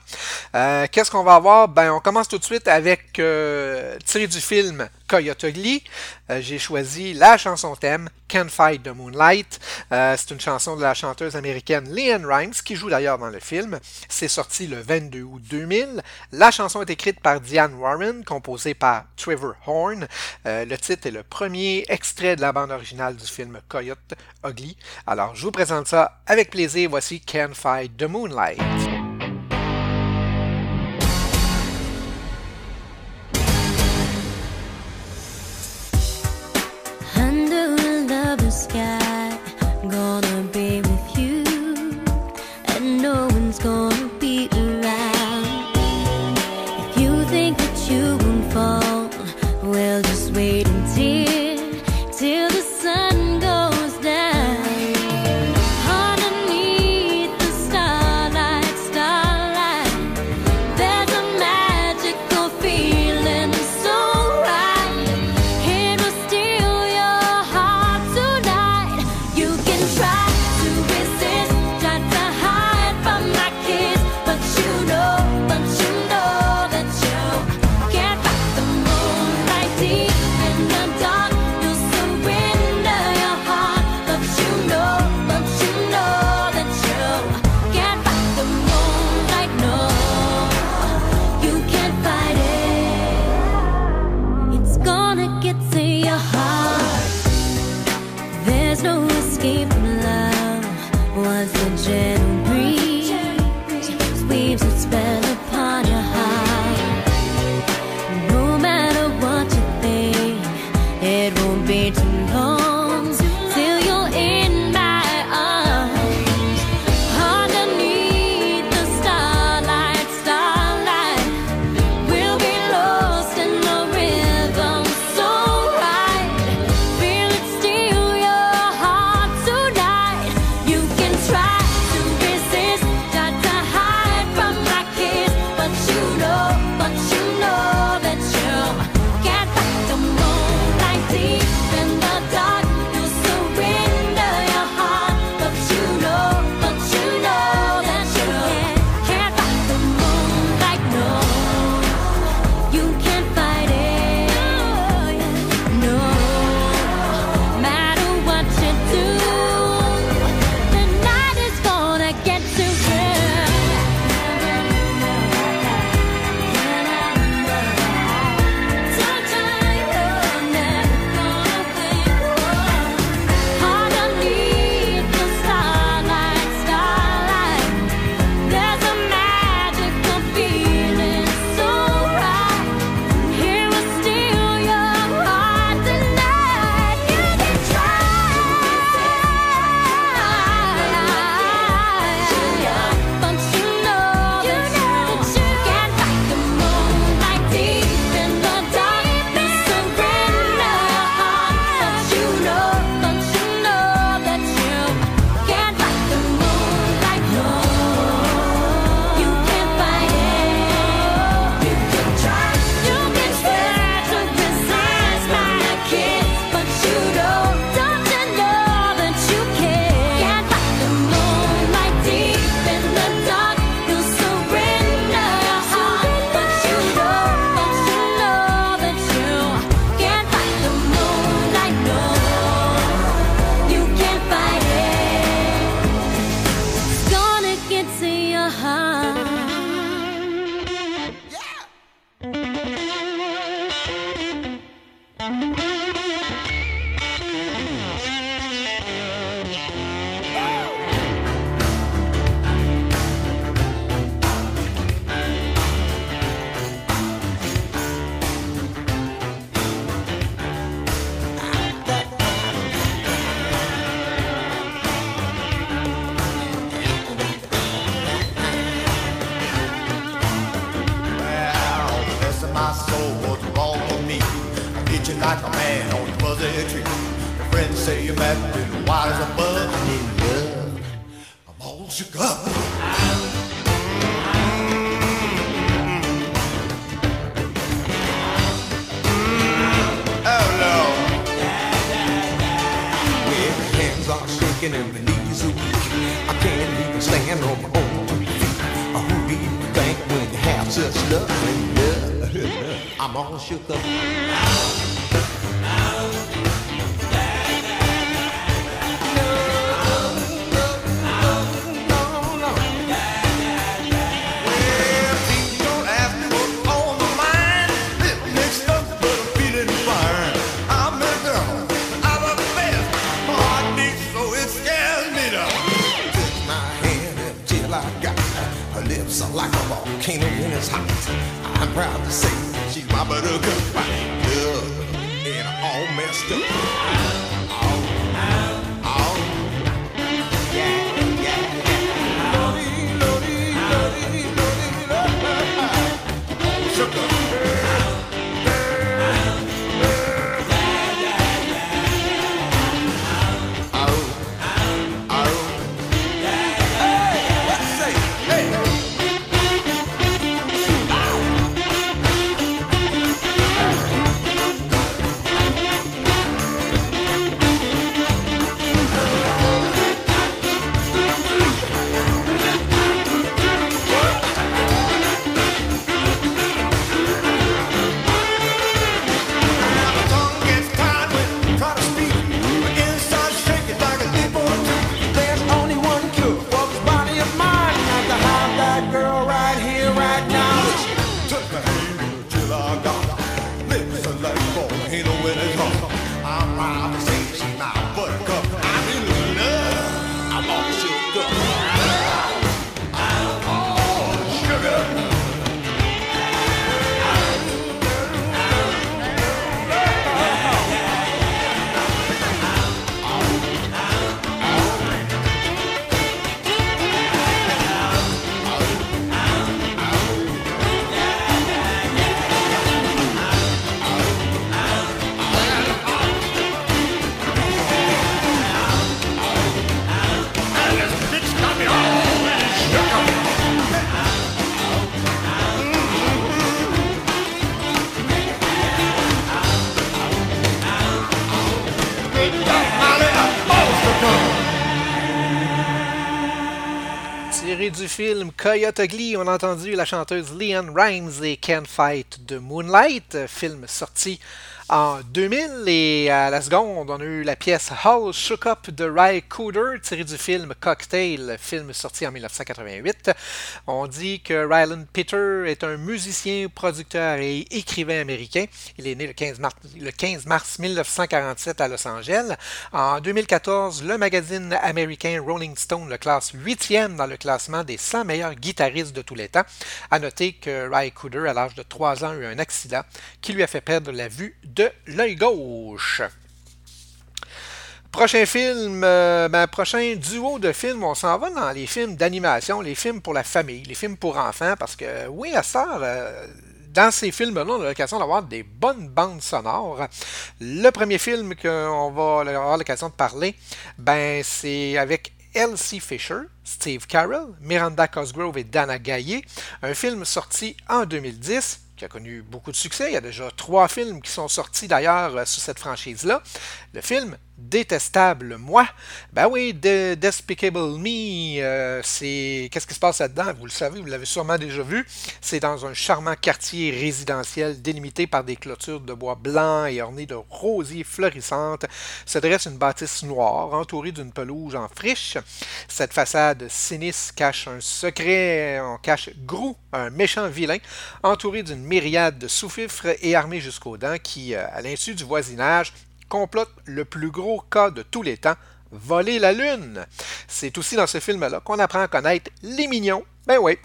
Euh, Qu'est-ce qu'on va avoir? Ben, on commence tout de suite avec, euh, tiré du film Coyote Ugly. Euh, J'ai choisi la chanson thème Can't Fight the Moonlight. Euh, C'est une chanson de la chanteuse américaine Leanne Rimes, qui joue d'ailleurs dans le film. C'est sorti le 22 août 2000. La chanson est écrite par Diane Warren, composée par Trevor Horn. Le titre est le premier extrait de la bande originale du film Coyote Ugly. Alors, je vous présente ça avec plaisir. Voici Can't Fight the Moonlight. Treat you. Your friends say you're mad, and wise as a bug. I'm all shook up. Oh Lord. Well, my hands are shaking and my knees are weak. I can't even stand on my own two feet. Who do you think when you have such love? (laughs) I'm all shook up. Are like a volcano when it's hot. I'm proud to say she's my buttercup. Love, and I'm all messed up. Film Coyote Ugly, on a entendu la chanteuse Leanne Rimes et Can't Fight de Moonlight, film sorti en 2000. Et à la seconde, on a eu la pièce How Shook Up de Ry Cooder, tiré du film Cocktail, film sorti en 1988. On dit que Ryland Peter est un musicien, producteur et écrivain américain. Il est né le 15 mars, le 15 mars 1947 à Los Angeles. En 2014, le magazine américain Rolling Stone le classe huitième dans le classement des 100 meilleurs guitaristes de tous les temps. À noter que Ry Cooder, à l'âge de 3 ans, a eu un accident qui lui a fait perdre la vue de l'œil gauche. Prochain film, euh, ben, prochain duo de films, on s'en va dans les films d'animation, les films pour la famille, les films pour enfants, parce que oui, à ça, euh, dans ces films-là, on a l'occasion d'avoir des bonnes bandes sonores. Le premier film qu'on va avoir l'occasion de parler, ben, c'est avec Elsie Fisher, Steve Carell, Miranda Cosgrove et Dana Gaillet. Un film sorti en 2010 qui a connu beaucoup de succès. Il y a déjà trois films qui sont sortis d'ailleurs euh, cette franchise-là. Le film Détestable Moi, ben oui, Despicable Me, euh, c'est. Qu'est-ce qui se passe là-dedans? Vous le savez, vous l'avez sûrement déjà vu. C'est dans un charmant quartier résidentiel délimité par des clôtures de bois blanc et ornées de rosiers florissantes. Se dresse une bâtisse noire entourée d'une pelouse en friche. Cette façade sinistre cache un secret, on cache Grou, un méchant vilain, entouré d'une myriade de sous-fifres et armé jusqu'aux dents qui, euh, à l'insu du voisinage, complote le plus gros cas de tous les temps, voler la Lune. C'est aussi dans ce film-là qu'on apprend à connaître les mignons. Ben oui.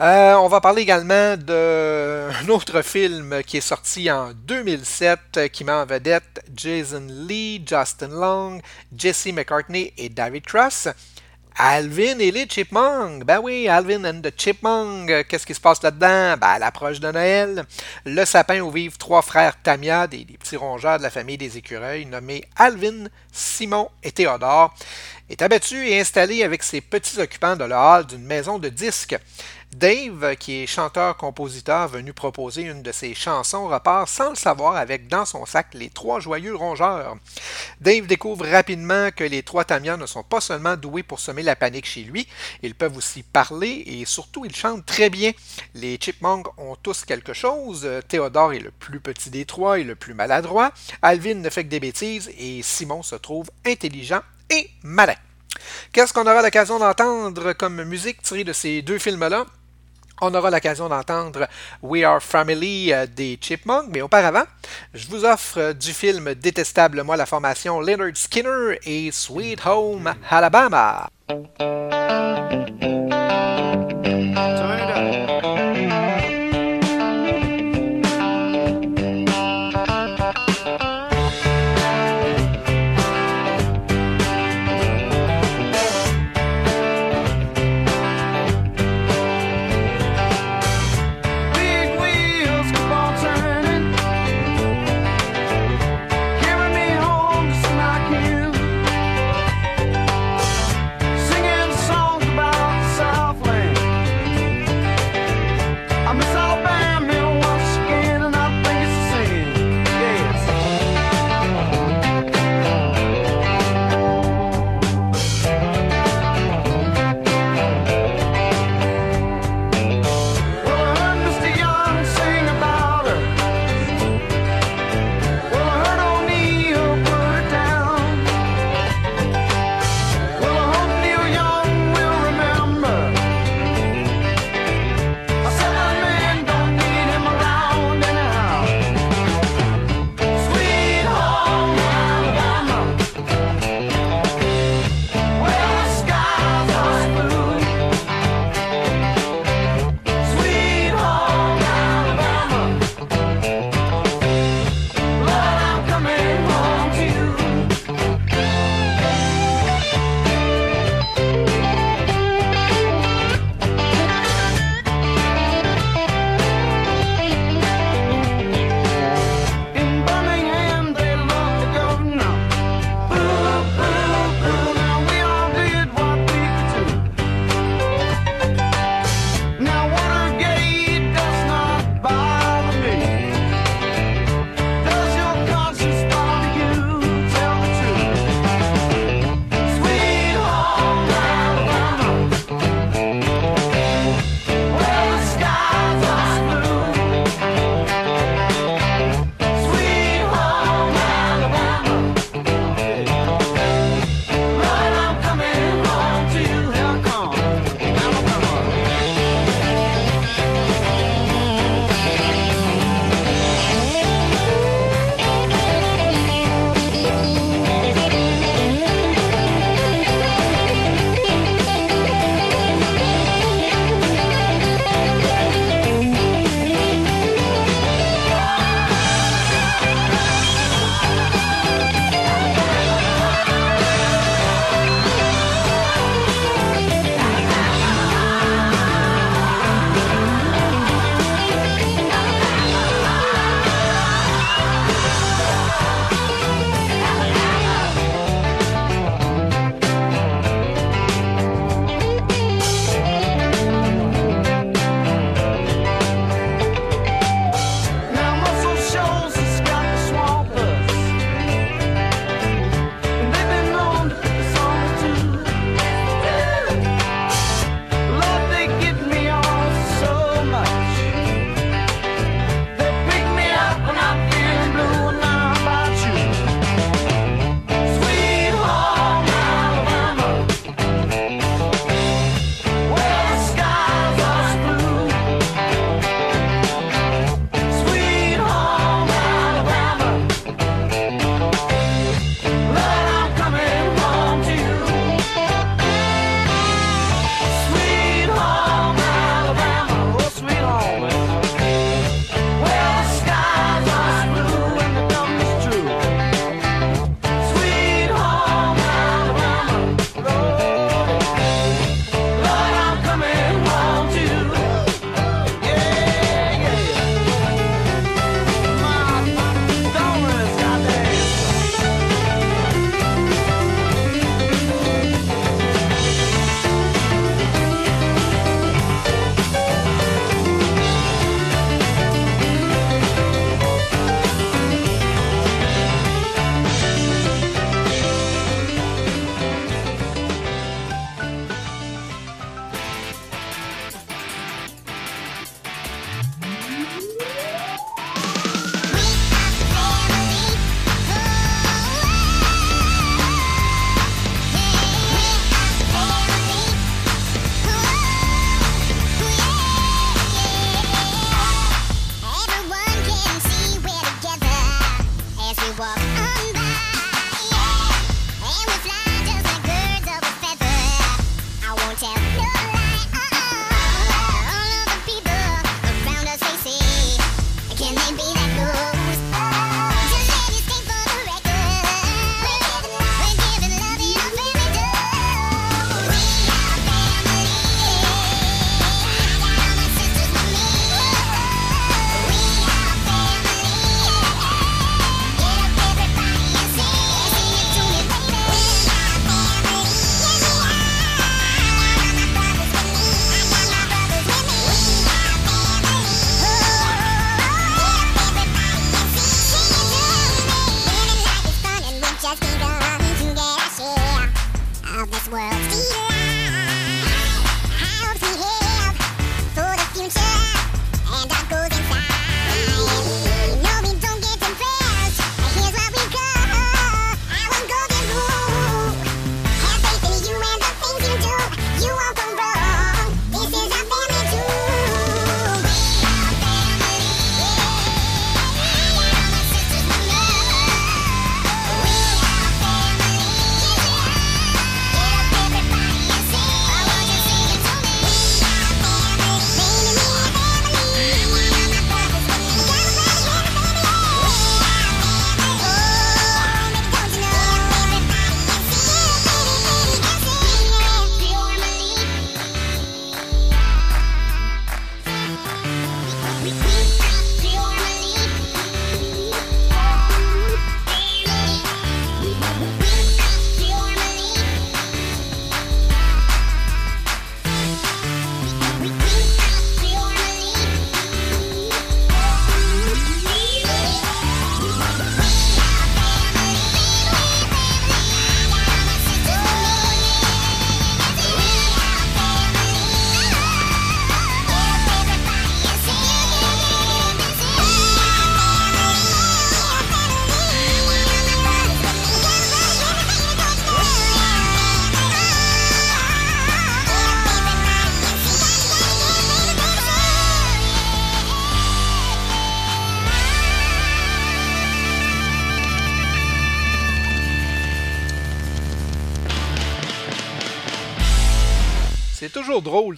Euh, on va parler également d'un autre film qui est sorti en 2007 euh, qui met en vedette Jason Lee, Justin Long, Jesse McCartney et David Cross. Alvin et les Chipmunks. Ben oui, Alvin and the Chipmunks. Euh, Qu'est-ce qui se passe là-dedans? Ben, à l'approche de Noël, le sapin où vivent trois frères Tamia, des, des petits rongeurs de la famille des écureuils, nommés Alvin, Simon et Théodore, est abattu et installé avec ses petits occupants de la hall d'une maison de disques. Dave, qui est chanteur-compositeur venu proposer une de ses chansons, repart sans le savoir avec dans son sac les trois joyeux rongeurs. Dave découvre rapidement que les trois Tamias ne sont pas seulement doués pour semer la panique chez lui, ils peuvent aussi parler et surtout ils chantent très bien. Les Chipmunks ont tous quelque chose. Théodore est le plus petit des trois et le plus maladroit. Alvin ne fait que des bêtises et Simon se trouve intelligent et malin. Qu'est-ce qu'on aura l'occasion d'entendre comme musique tirée de ces deux films-là? On aura l'occasion d'entendre We Are Family euh, des Chipmunks, mais auparavant, je vous offre euh, du film Détestable Moi la formation Leonard Skinner et Sweet Home Alabama.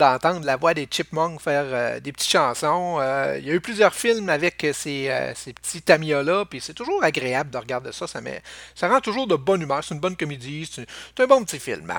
D'entendre la voix des Chipmunks faire euh, des petites chansons. Euh, il y a eu plusieurs films avec ces, euh, ces petits Tamiya-là, puis c'est toujours agréable de regarder ça. Ça, ça rend toujours de bonne humeur. C'est une bonne comédie. C'est un bon petit film.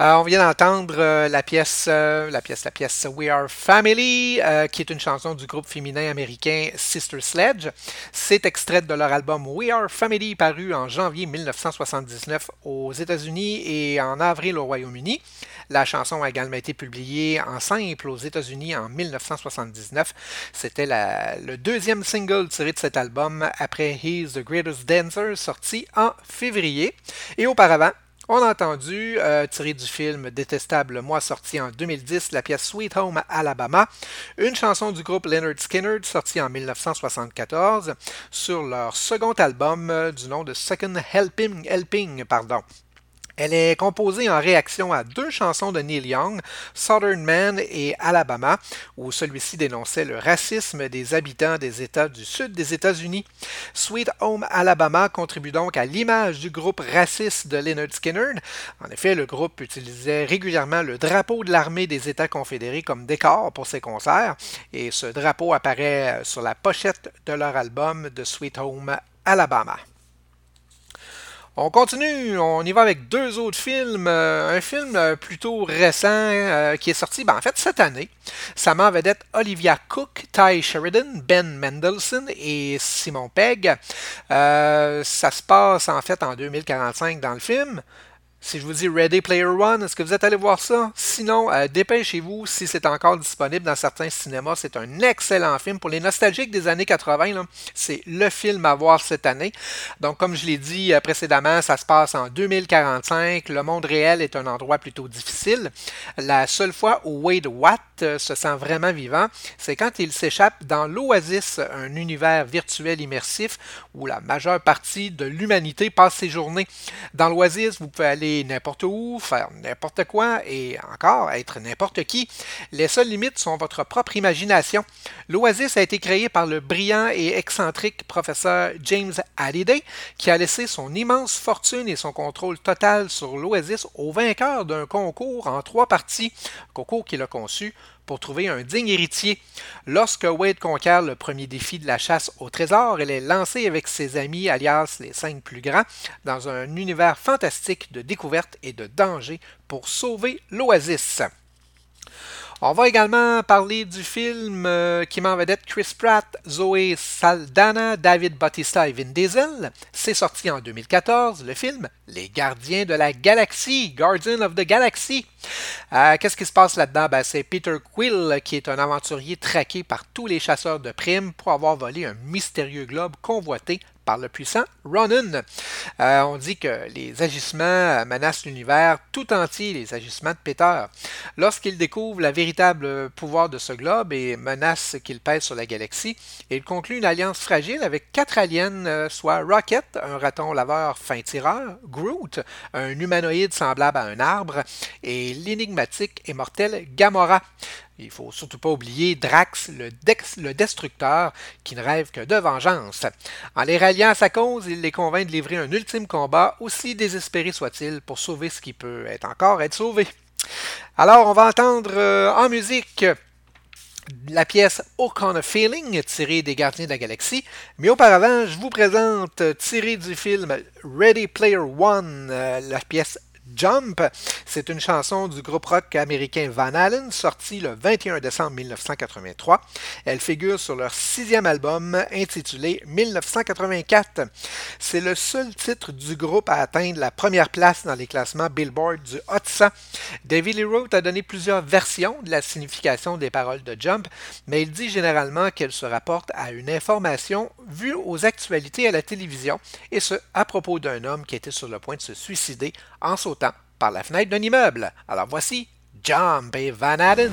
Euh, on vient d'entendre la pièce, la pièce, la pièce We Are Family, qui est une chanson du groupe féminin américain Sister Sledge. C'est extrait de leur album We Are Family, paru en janvier 1979 aux États-Unis et en avril au Royaume-Uni. La chanson a également été publiée en simple aux États-Unis en 1979. C'était le deuxième single tiré de cet album après He's the Greatest Dancer, sorti en février. Et auparavant, on a entendu, euh, tiré du film Détestable Moi, sorti en 2010, la pièce Sweet Home Alabama, une chanson du groupe Leonard Skinner, sortie en 1974, sur leur second album euh, du nom de Second Helping, Helping pardon. Elle est composée en réaction à deux chansons de Neil Young, Southern Man et Alabama, où celui-ci dénonçait le racisme des habitants des États du sud des États-Unis. Sweet Home Alabama contribue donc à l'image du groupe raciste de Leonard Skinner. En effet, le groupe utilisait régulièrement le drapeau de l'armée des États confédérés comme décor pour ses concerts, et ce drapeau apparaît sur la pochette de leur album de Sweet Home Alabama. On continue, on y va avec deux autres films. Euh, un film euh, plutôt récent euh, qui est sorti ben, en fait cette année. Ça met en vedette Olivia Cook, Ty Sheridan, Ben Mendelsohn et Simon Pegg. Ça se passe en fait en 2045 dans le film. Si je vous dis Ready Player One, est-ce que vous êtes allé voir ça? Sinon, euh, dépêchez-vous si c'est encore disponible dans certains cinémas. C'est un excellent film. Pour les nostalgiques des années 80, là, c'est le film à voir cette année. Donc, comme je l'ai dit euh, précédemment, ça se passe en 2045. Le monde réel est un endroit plutôt difficile. La seule fois où Wade Watt euh, se sent vraiment vivant, c'est quand il s'échappe dans l'Oasis, un univers virtuel immersif où la majeure partie de l'humanité passe ses journées. Dans l'Oasis, vous pouvez aller n'importe où, faire n'importe quoi et encore être n'importe qui. Les seules limites sont votre propre imagination. L'Oasis a été créé par le brillant et excentrique professeur James Halliday qui a laissé son immense fortune et son contrôle total sur l'Oasis au vainqueur d'un concours en trois parties, concours qu'il a conçu pour trouver un digne héritier. Lorsque Wade conquiert le premier défi de la chasse au trésor, elle est lancée avec ses amis, alias les cinq plus grands, dans un univers fantastique de découverte et de danger pour sauver l'Oasis. On va également parler du film euh, qui met en vedette Chris Pratt, Zoé Saldana, David Bautista et Vin Diesel. C'est sorti en 2014, le film Les Gardiens de la Galaxie, Guardian of the Galaxy. Euh, Qu'est-ce qui se passe là-dedans? Ben, c'est Peter Quill qui est un aventurier traqué par tous les chasseurs de primes pour avoir volé un mystérieux globe convoité par le puissant Ronan. Euh, on dit que les agissements menacent l'univers tout entier, les agissements de Peter. Lorsqu'il découvre le véritable pouvoir de ce globe et menace qu'il pèse sur la galaxie, il conclut une alliance fragile avec quatre aliens, euh, soit Rocket, un raton laveur fin tireur, Groot, un humanoïde semblable à un arbre, et l'énigmatique et mortel Gamora. Il faut surtout pas oublier Drax, le destructeur, qui ne rêve que de vengeance. En les ralliant à sa cause, il les convainc de livrer un ultime combat, aussi désespéré soit-il, pour sauver ce qui peut être encore être sauvé. Alors, on va entendre euh, en musique la pièce O'Connor Feeling, tirée des Gardiens de la Galaxie. Mais auparavant, je vous présente, euh, tirée du film Ready Player One, euh, la pièce Jump. C'est une chanson du groupe rock américain Van Halen, sortie le 21 décembre 1983. Elle figure sur leur sixième album intitulé 1984. C'est le seul titre du groupe à atteindre la première place dans les classements Billboard du Hot 100. David Lee Roth a donné plusieurs versions de la signification des paroles de Jump, mais il dit généralement qu'elle se rapporte à une information vue aux actualités à la télévision, et ce à propos d'un homme qui était sur le point de se suicider en sautant par la fenêtre d'un immeuble. Alors voici Jump et Van Halen.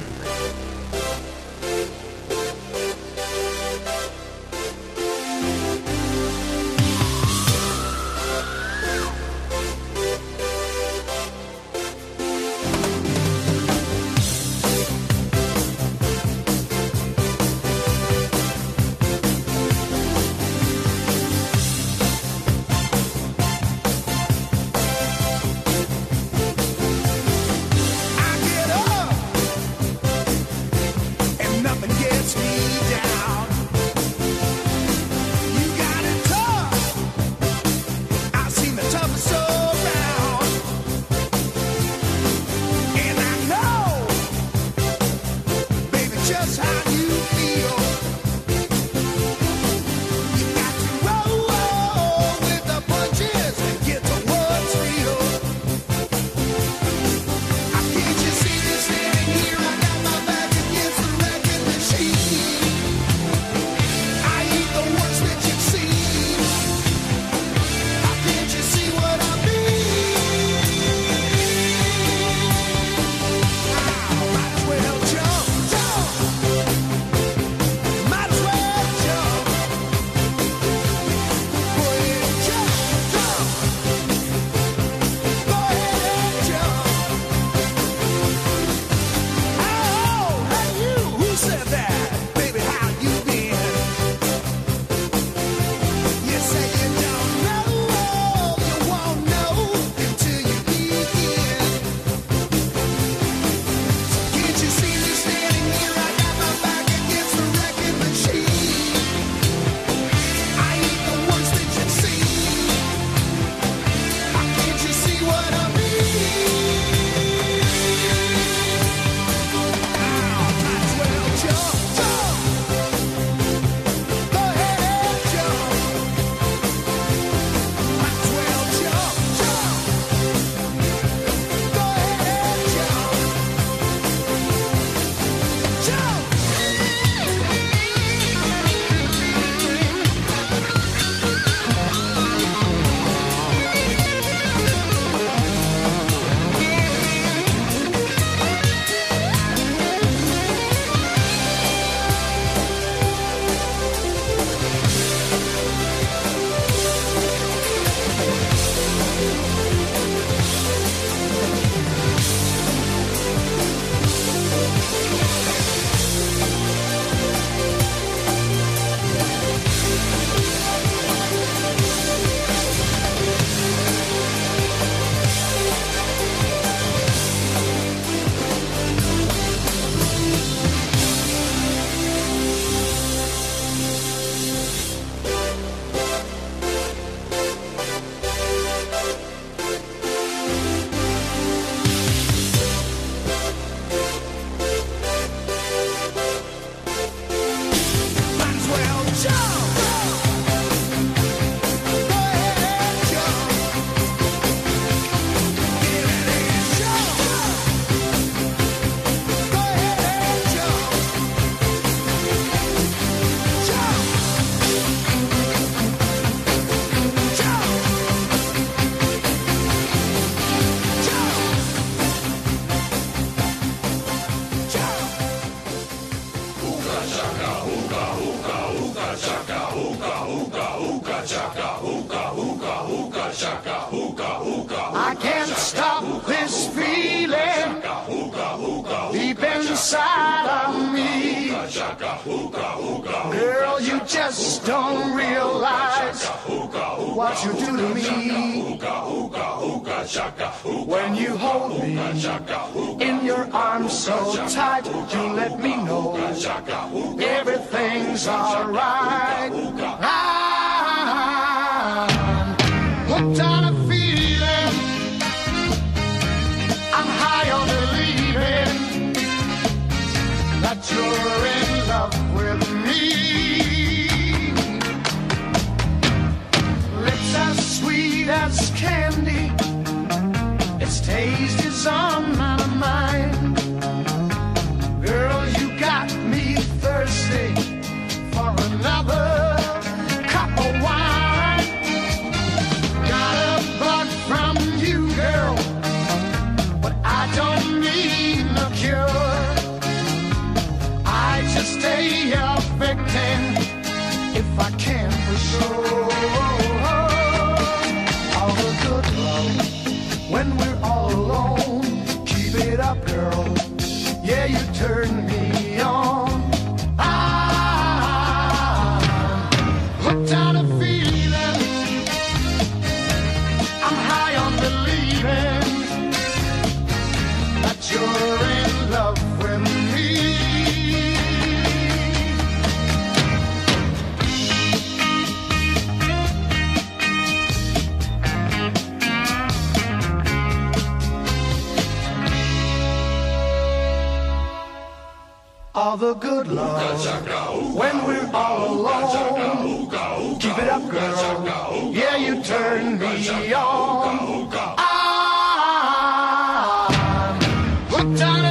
Time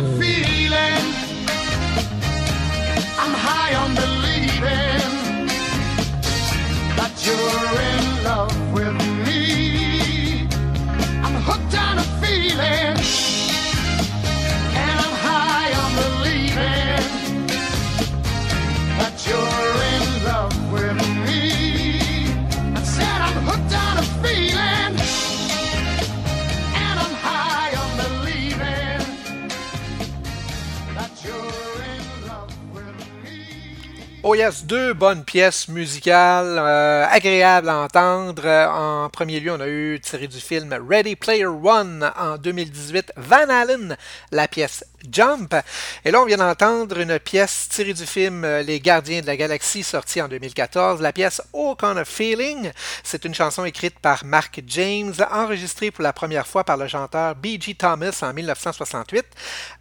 Oh yes, deux bonnes pièces musicales euh, agréables à entendre. En premier lieu, on a eu tiré du film Ready Player One en 2018, Van Allen, la pièce Jump. Et là, on vient d'entendre une pièce tirée du film euh, Les Gardiens de la Galaxie, sorti en 2014, la pièce Oh Kind of Feeling. C'est une chanson écrite par Mark James, enregistrée pour la première fois par le chanteur B.G. Thomas en 1968.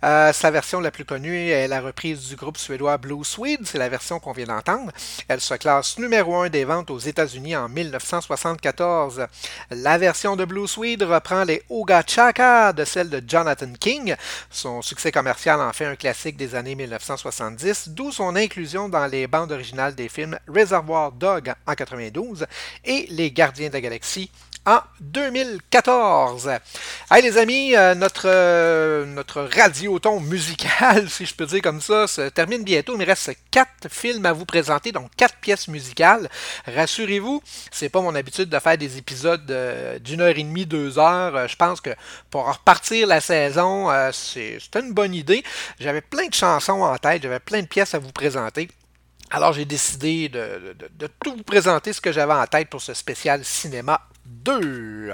Euh, sa version la plus connue est la reprise du groupe suédois Blue Swede, c'est la version qu'on vient d'entendre. Elle se classe numéro 1 des ventes aux États-Unis en 1974. La version de Blue Swede reprend les Oga Chaka de celle de Jonathan King. Son succès commercial en fait un classique des années 1970, d'où son inclusion dans les bandes originales des films Reservoir Dog en 92 et Les Gardiens de la Galaxie en 2014. Hey les amis, euh, notre, euh, notre radioton musical, (laughs) si je peux dire comme ça, se termine bientôt. Il me reste quatre films à vous présenter, donc quatre pièces musicales. Rassurez-vous, c'est pas mon habitude de faire des épisodes euh, d'une heure et demie, deux heures. Je pense que pour repartir la saison, c'est une bonne idée. J'avais plein de chansons en tête, j'avais plein de pièces à vous présenter. Alors j'ai décidé de, tout vous présenter ce que j'avais en tête pour ce spécial cinéma 2.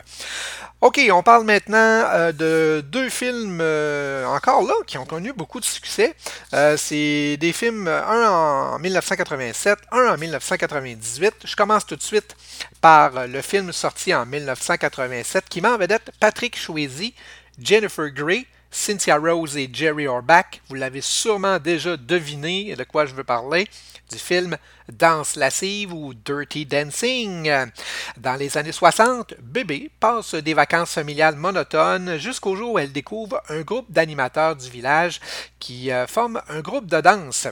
Ok, on parle maintenant euh, de deux films euh, encore là qui ont connu beaucoup de succès. Euh, c'est des films, un en 1987, un en 1998. Je commence tout de suite par le film sorti en 1987 qui met en vedette Patrick Swayze, Jennifer Grey, Cynthia Rose et Jerry Orbach. Vous l'avez sûrement déjà deviné de quoi je veux parler du film Danse lascive ou Dirty Dancing. Dans les années 60, Bébé passe des vacances familiales monotones jusqu'au jour où elle découvre un groupe d'animateurs du village qui euh, forment un groupe de danse.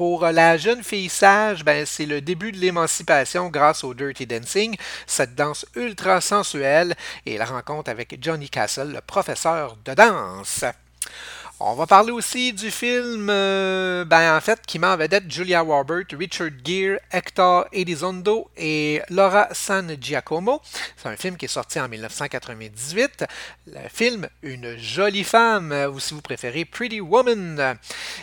Pour la jeune fille sage, ben, c'est le début de l'émancipation grâce au Dirty Dancing, cette danse ultra sensuelle et la rencontre avec Johnny Castle, le professeur de danse. On va parler aussi du film, euh, ben en qui met en vedette Julia Roberts, Richard Gere, Hector Elizondo et Laura San Giacomo. C'est un film qui est sorti en 1998. Le film Une jolie femme, ou si vous préférez, Pretty Woman.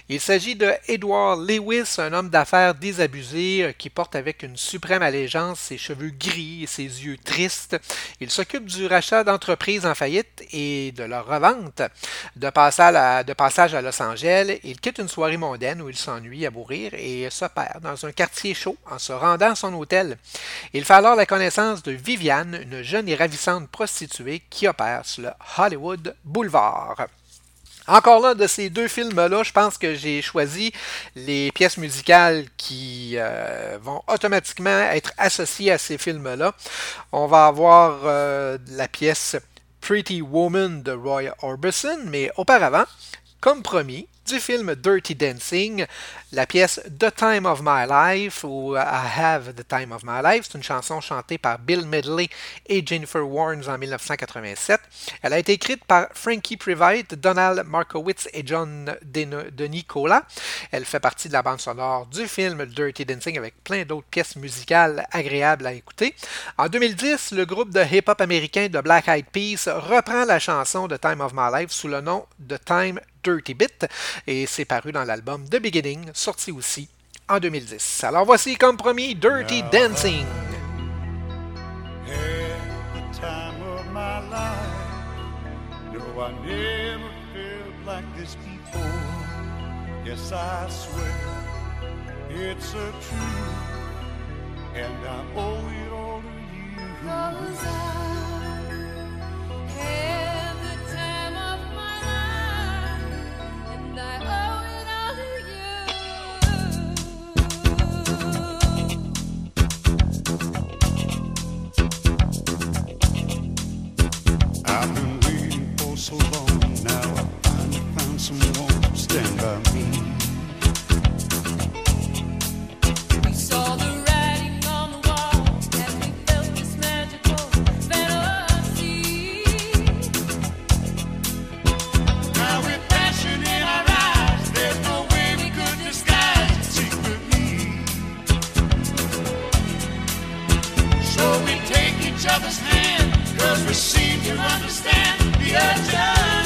Il s'agit de Edward Lewis, un homme d'affaires désabusé euh, qui porte avec une suprême allégeance ses cheveux gris et ses yeux tristes. Il s'occupe du rachat d'entreprises en faillite et de leur revente. De passage à, de passage à Los Angeles, il quitte une soirée mondaine où il s'ennuie à mourir et se perd dans un quartier chaud en se rendant à son hôtel. Il fait alors la connaissance de Viviane, une jeune et ravissante prostituée qui opère sur le Hollywood Boulevard. Encore là, de ces deux films-là, je pense que j'ai choisi les pièces musicales qui euh, vont automatiquement être associées à ces films-là. On va avoir euh, la pièce Pretty Woman de Roy Orbison, mais auparavant, comme promis, du film Dirty Dancing, la pièce The Time of My Life ou I Have the Time of My Life. C'est une chanson chantée par Bill Medley et Jennifer Warnes en 1987. Elle a été écrite par Frankie Privite, Donald Markowitz et John De Nicola. Elle fait partie de la bande sonore du film Dirty Dancing avec plein d'autres pièces musicales agréables à écouter. En 2010, le groupe de hip-hop américain de Black Eyed Peas reprend la chanson The Time of My Life sous le nom de Time Dirty Bit et c'est paru dans l'album The Beginning, sorti aussi en 2010. Alors voici comme promis Dirty Dancing. Had the time of my life. No, I never felt like this before. Yes, I swear it's a truth, and I owe it all to you. Cause I So we saw the radiance from the wall and we felt this magical spell on sea passion in a rise there's no way we could disguise it with me Show me take each other's hand, cause we seem to understand the urgency.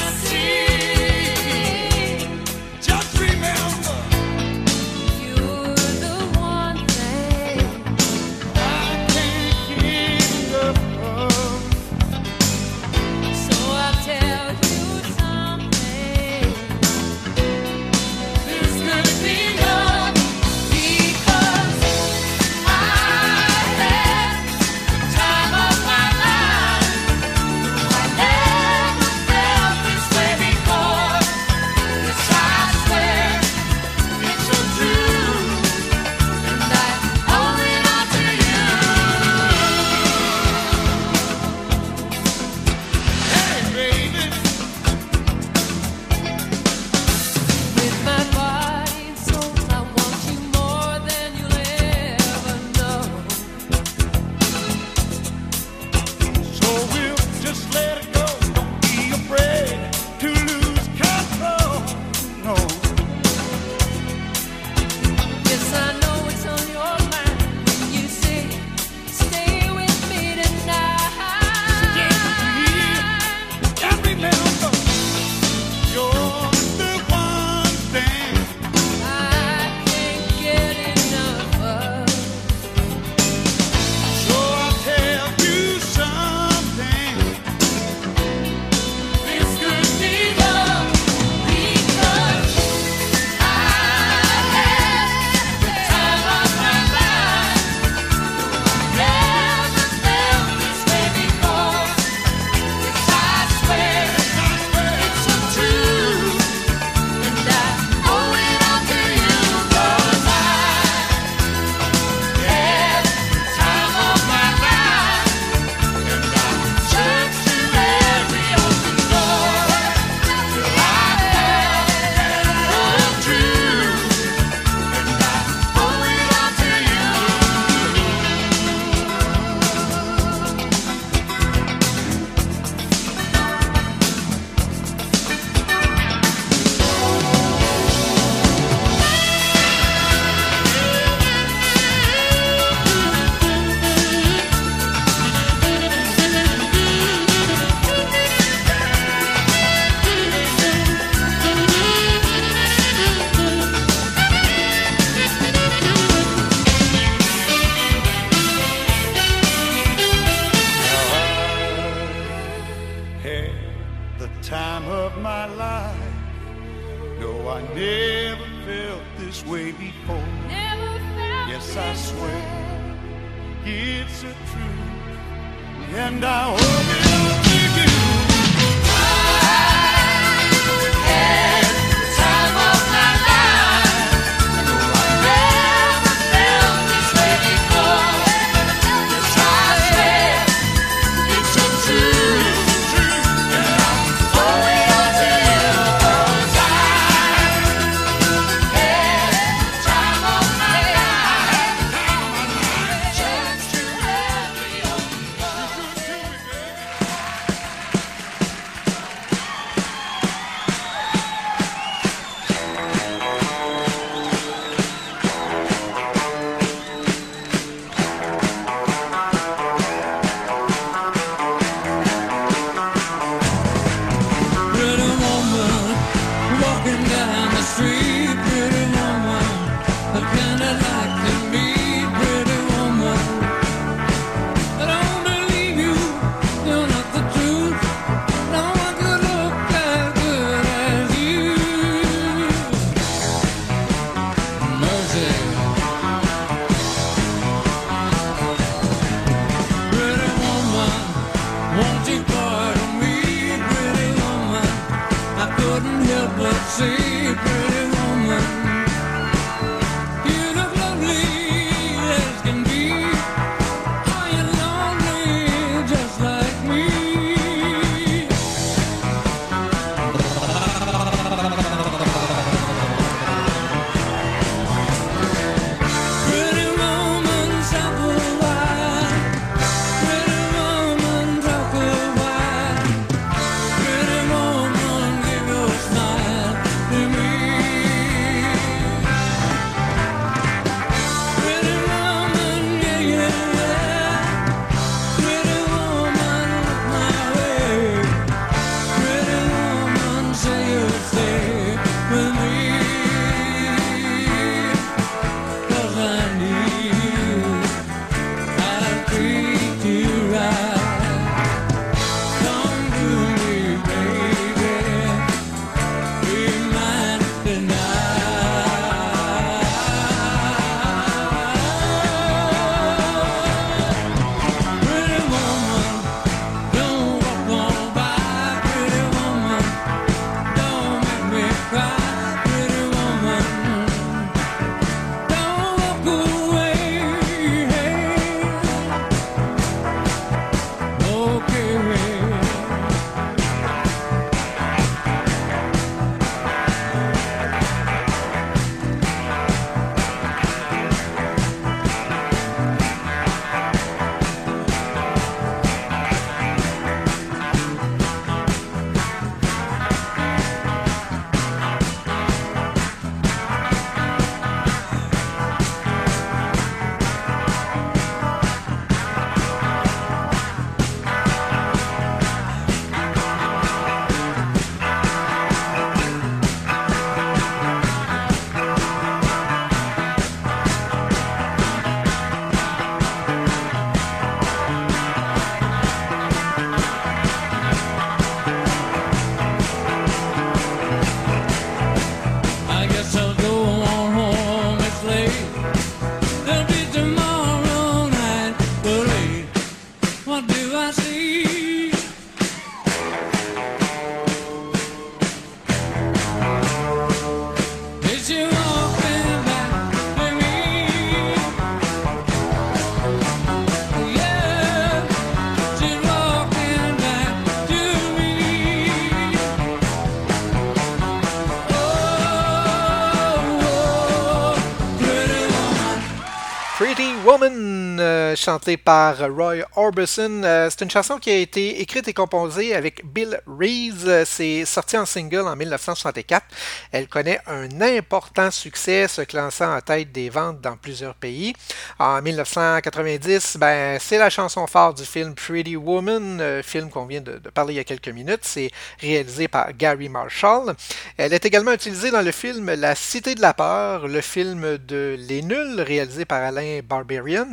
Chantée par Roy Orbison. Euh, c'est une chanson qui a été écrite et composée avec Bill Reeves. Euh, C'est sorti en single en 1964. Elle connaît un important succès, se classant en tête des ventes dans plusieurs pays. En 1990, ben, c'est la chanson phare du film Pretty Woman, euh, film qu'on vient de, de parler il y a quelques minutes. C'est réalisé par Gary Marshall. Elle est également utilisée dans le film La Cité de la Peur, le film de Les Nuls, réalisé par Alain Barbarian,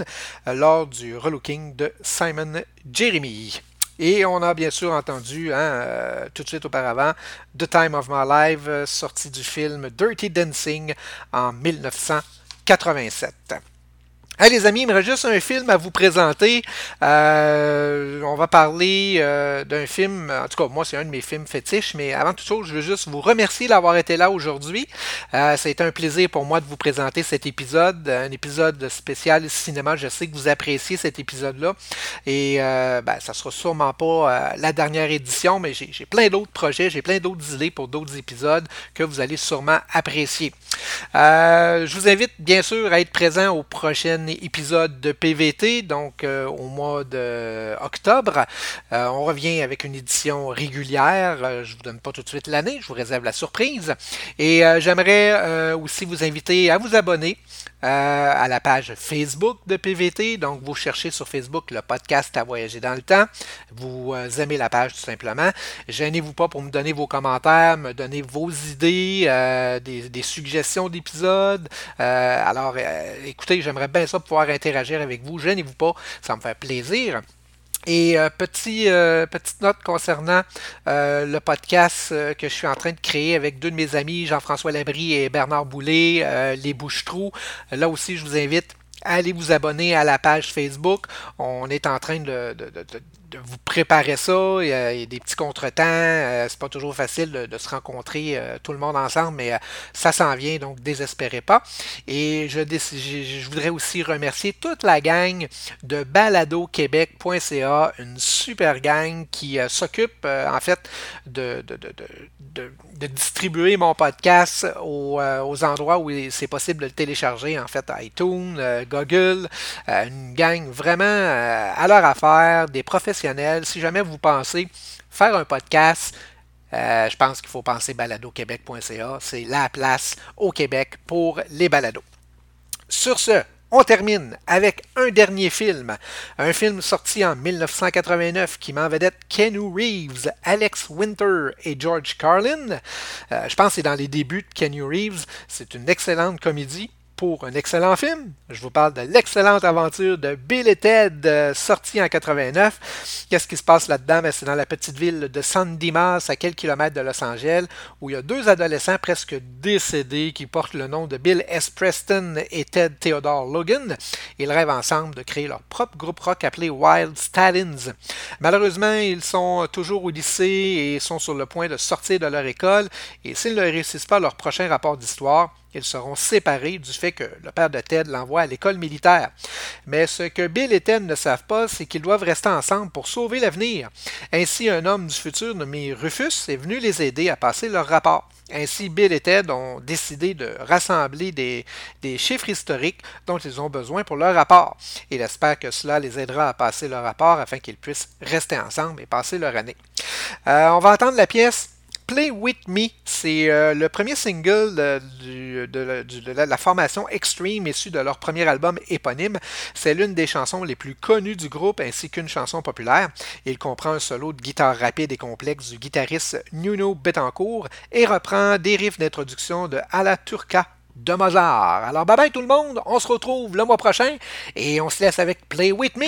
euh, lors du relooking de Simon Jeremy. Et on a bien sûr entendu hein, euh, tout de suite auparavant The Time of My Life, euh, sorti du film Dirty Dancing en 1987. Hey les amis, il me reste juste un film à vous présenter. Euh, on va parler euh, d'un film, en tout cas moi c'est un de mes films fétiches, mais avant toute chose, je veux juste vous remercier d'avoir été là aujourd'hui. Euh, ça a été un plaisir pour moi de vous présenter cet épisode, un épisode spécial cinéma. Je sais que vous appréciez cet épisode-là et euh, ben, ça sera sûrement pas la dernière édition, mais j'ai plein d'autres projets, j'ai plein d'autres idées pour d'autres épisodes que vous allez sûrement apprécier. Je vous invite bien sûr à être présent au épisode de PVT, donc euh, au mois d'octobre. Euh, on revient avec une édition régulière. Euh, je vous donne pas tout de suite l'année, je vous réserve la surprise. Et j'aimerais aussi vous inviter à vous abonner à la page Facebook de PVT. Donc, vous cherchez sur Facebook le podcast à voyager dans le temps. Vous aimez la page tout simplement. Gênez-vous pas pour me donner vos commentaires, me donner vos idées, des, suggestions d'épisodes. Alors, écoutez, j'aimerais bien ça pouvoir interagir avec vous. Gênez-vous pas, ça me fait plaisir. Et euh, petit, euh, petite note concernant euh, le podcast que je suis en train de créer avec deux de mes amis, Jean-François Labrie et Bernard Boulay, euh, Les Bouches-Trous. Là aussi, je vous invite à aller vous abonner à la page Facebook. On est en train de- vous préparer ça. Il y a, des petits contretemps. Euh, c'est pas toujours facile de, se rencontrer euh, tout le monde ensemble, mais euh, ça s'en vient, donc désespérez pas. Et je, voudrais aussi remercier toute la gang de baladoquebec.ca, une super gang qui euh, s'occupe en fait de, distribuer mon podcast aux, aux endroits où c'est possible de le télécharger, en fait, iTunes, Google, une gang vraiment à leur affaire, des professionnels. Si jamais vous pensez faire un podcast, euh, je pense qu'il faut penser baladoquebec.ca. C'est la place au Québec pour les balados. Sur ce, on termine avec un dernier film. Un film sorti en 1989 qui m'en vedette Keanu Reeves, Alex Winter et George Carlin. Euh, je pense que c'est dans les débuts de Keanu Reeves. C'est une excellente comédie pour un excellent film. Je vous parle de l'excellente aventure de Bill et Ted, euh, sorti en 89. Qu'est-ce qui se passe là-dedans? Ben, c'est dans la petite ville de San Dimas, à quelques kilomètres de Los Angeles, où il y a deux adolescents presque décédés qui portent le nom de Bill S. Preston et Ted Theodore Logan. Ils rêvent ensemble de créer leur propre groupe rock appelé Wild Stalins. Malheureusement, ils sont toujours au lycée et sont sur le point de sortir de leur école, et s'ils ne réussissent pas leur prochain rapport d'histoire, ils seront séparés du fait que le père de Ted l'envoie à l'école militaire. Mais ce que Bill et Ted ne savent pas, c'est qu'ils doivent rester ensemble pour sauver l'avenir. Ainsi, un homme du futur nommé Rufus est venu les aider à passer leur rapport. Ainsi, Bill et Ted ont décidé de rassembler des, chiffres historiques dont ils ont besoin pour leur rapport. Il espère que cela les aidera à passer leur rapport afin qu'ils puissent rester ensemble et passer leur année. Euh, on va entendre la pièce Play With Me, c'est euh, le premier single de, du- de la formation Extreme issu de leur premier album éponyme. C'est l'une des chansons les plus connues du groupe ainsi qu'une chanson populaire. Il comprend un solo de guitare rapide et complexe du guitariste Nuno Betancourt et reprend des riffs d'introduction de Ala Turca de Mozart. Alors bye bye tout le monde, on se retrouve le mois prochain et on se laisse avec Play With Me.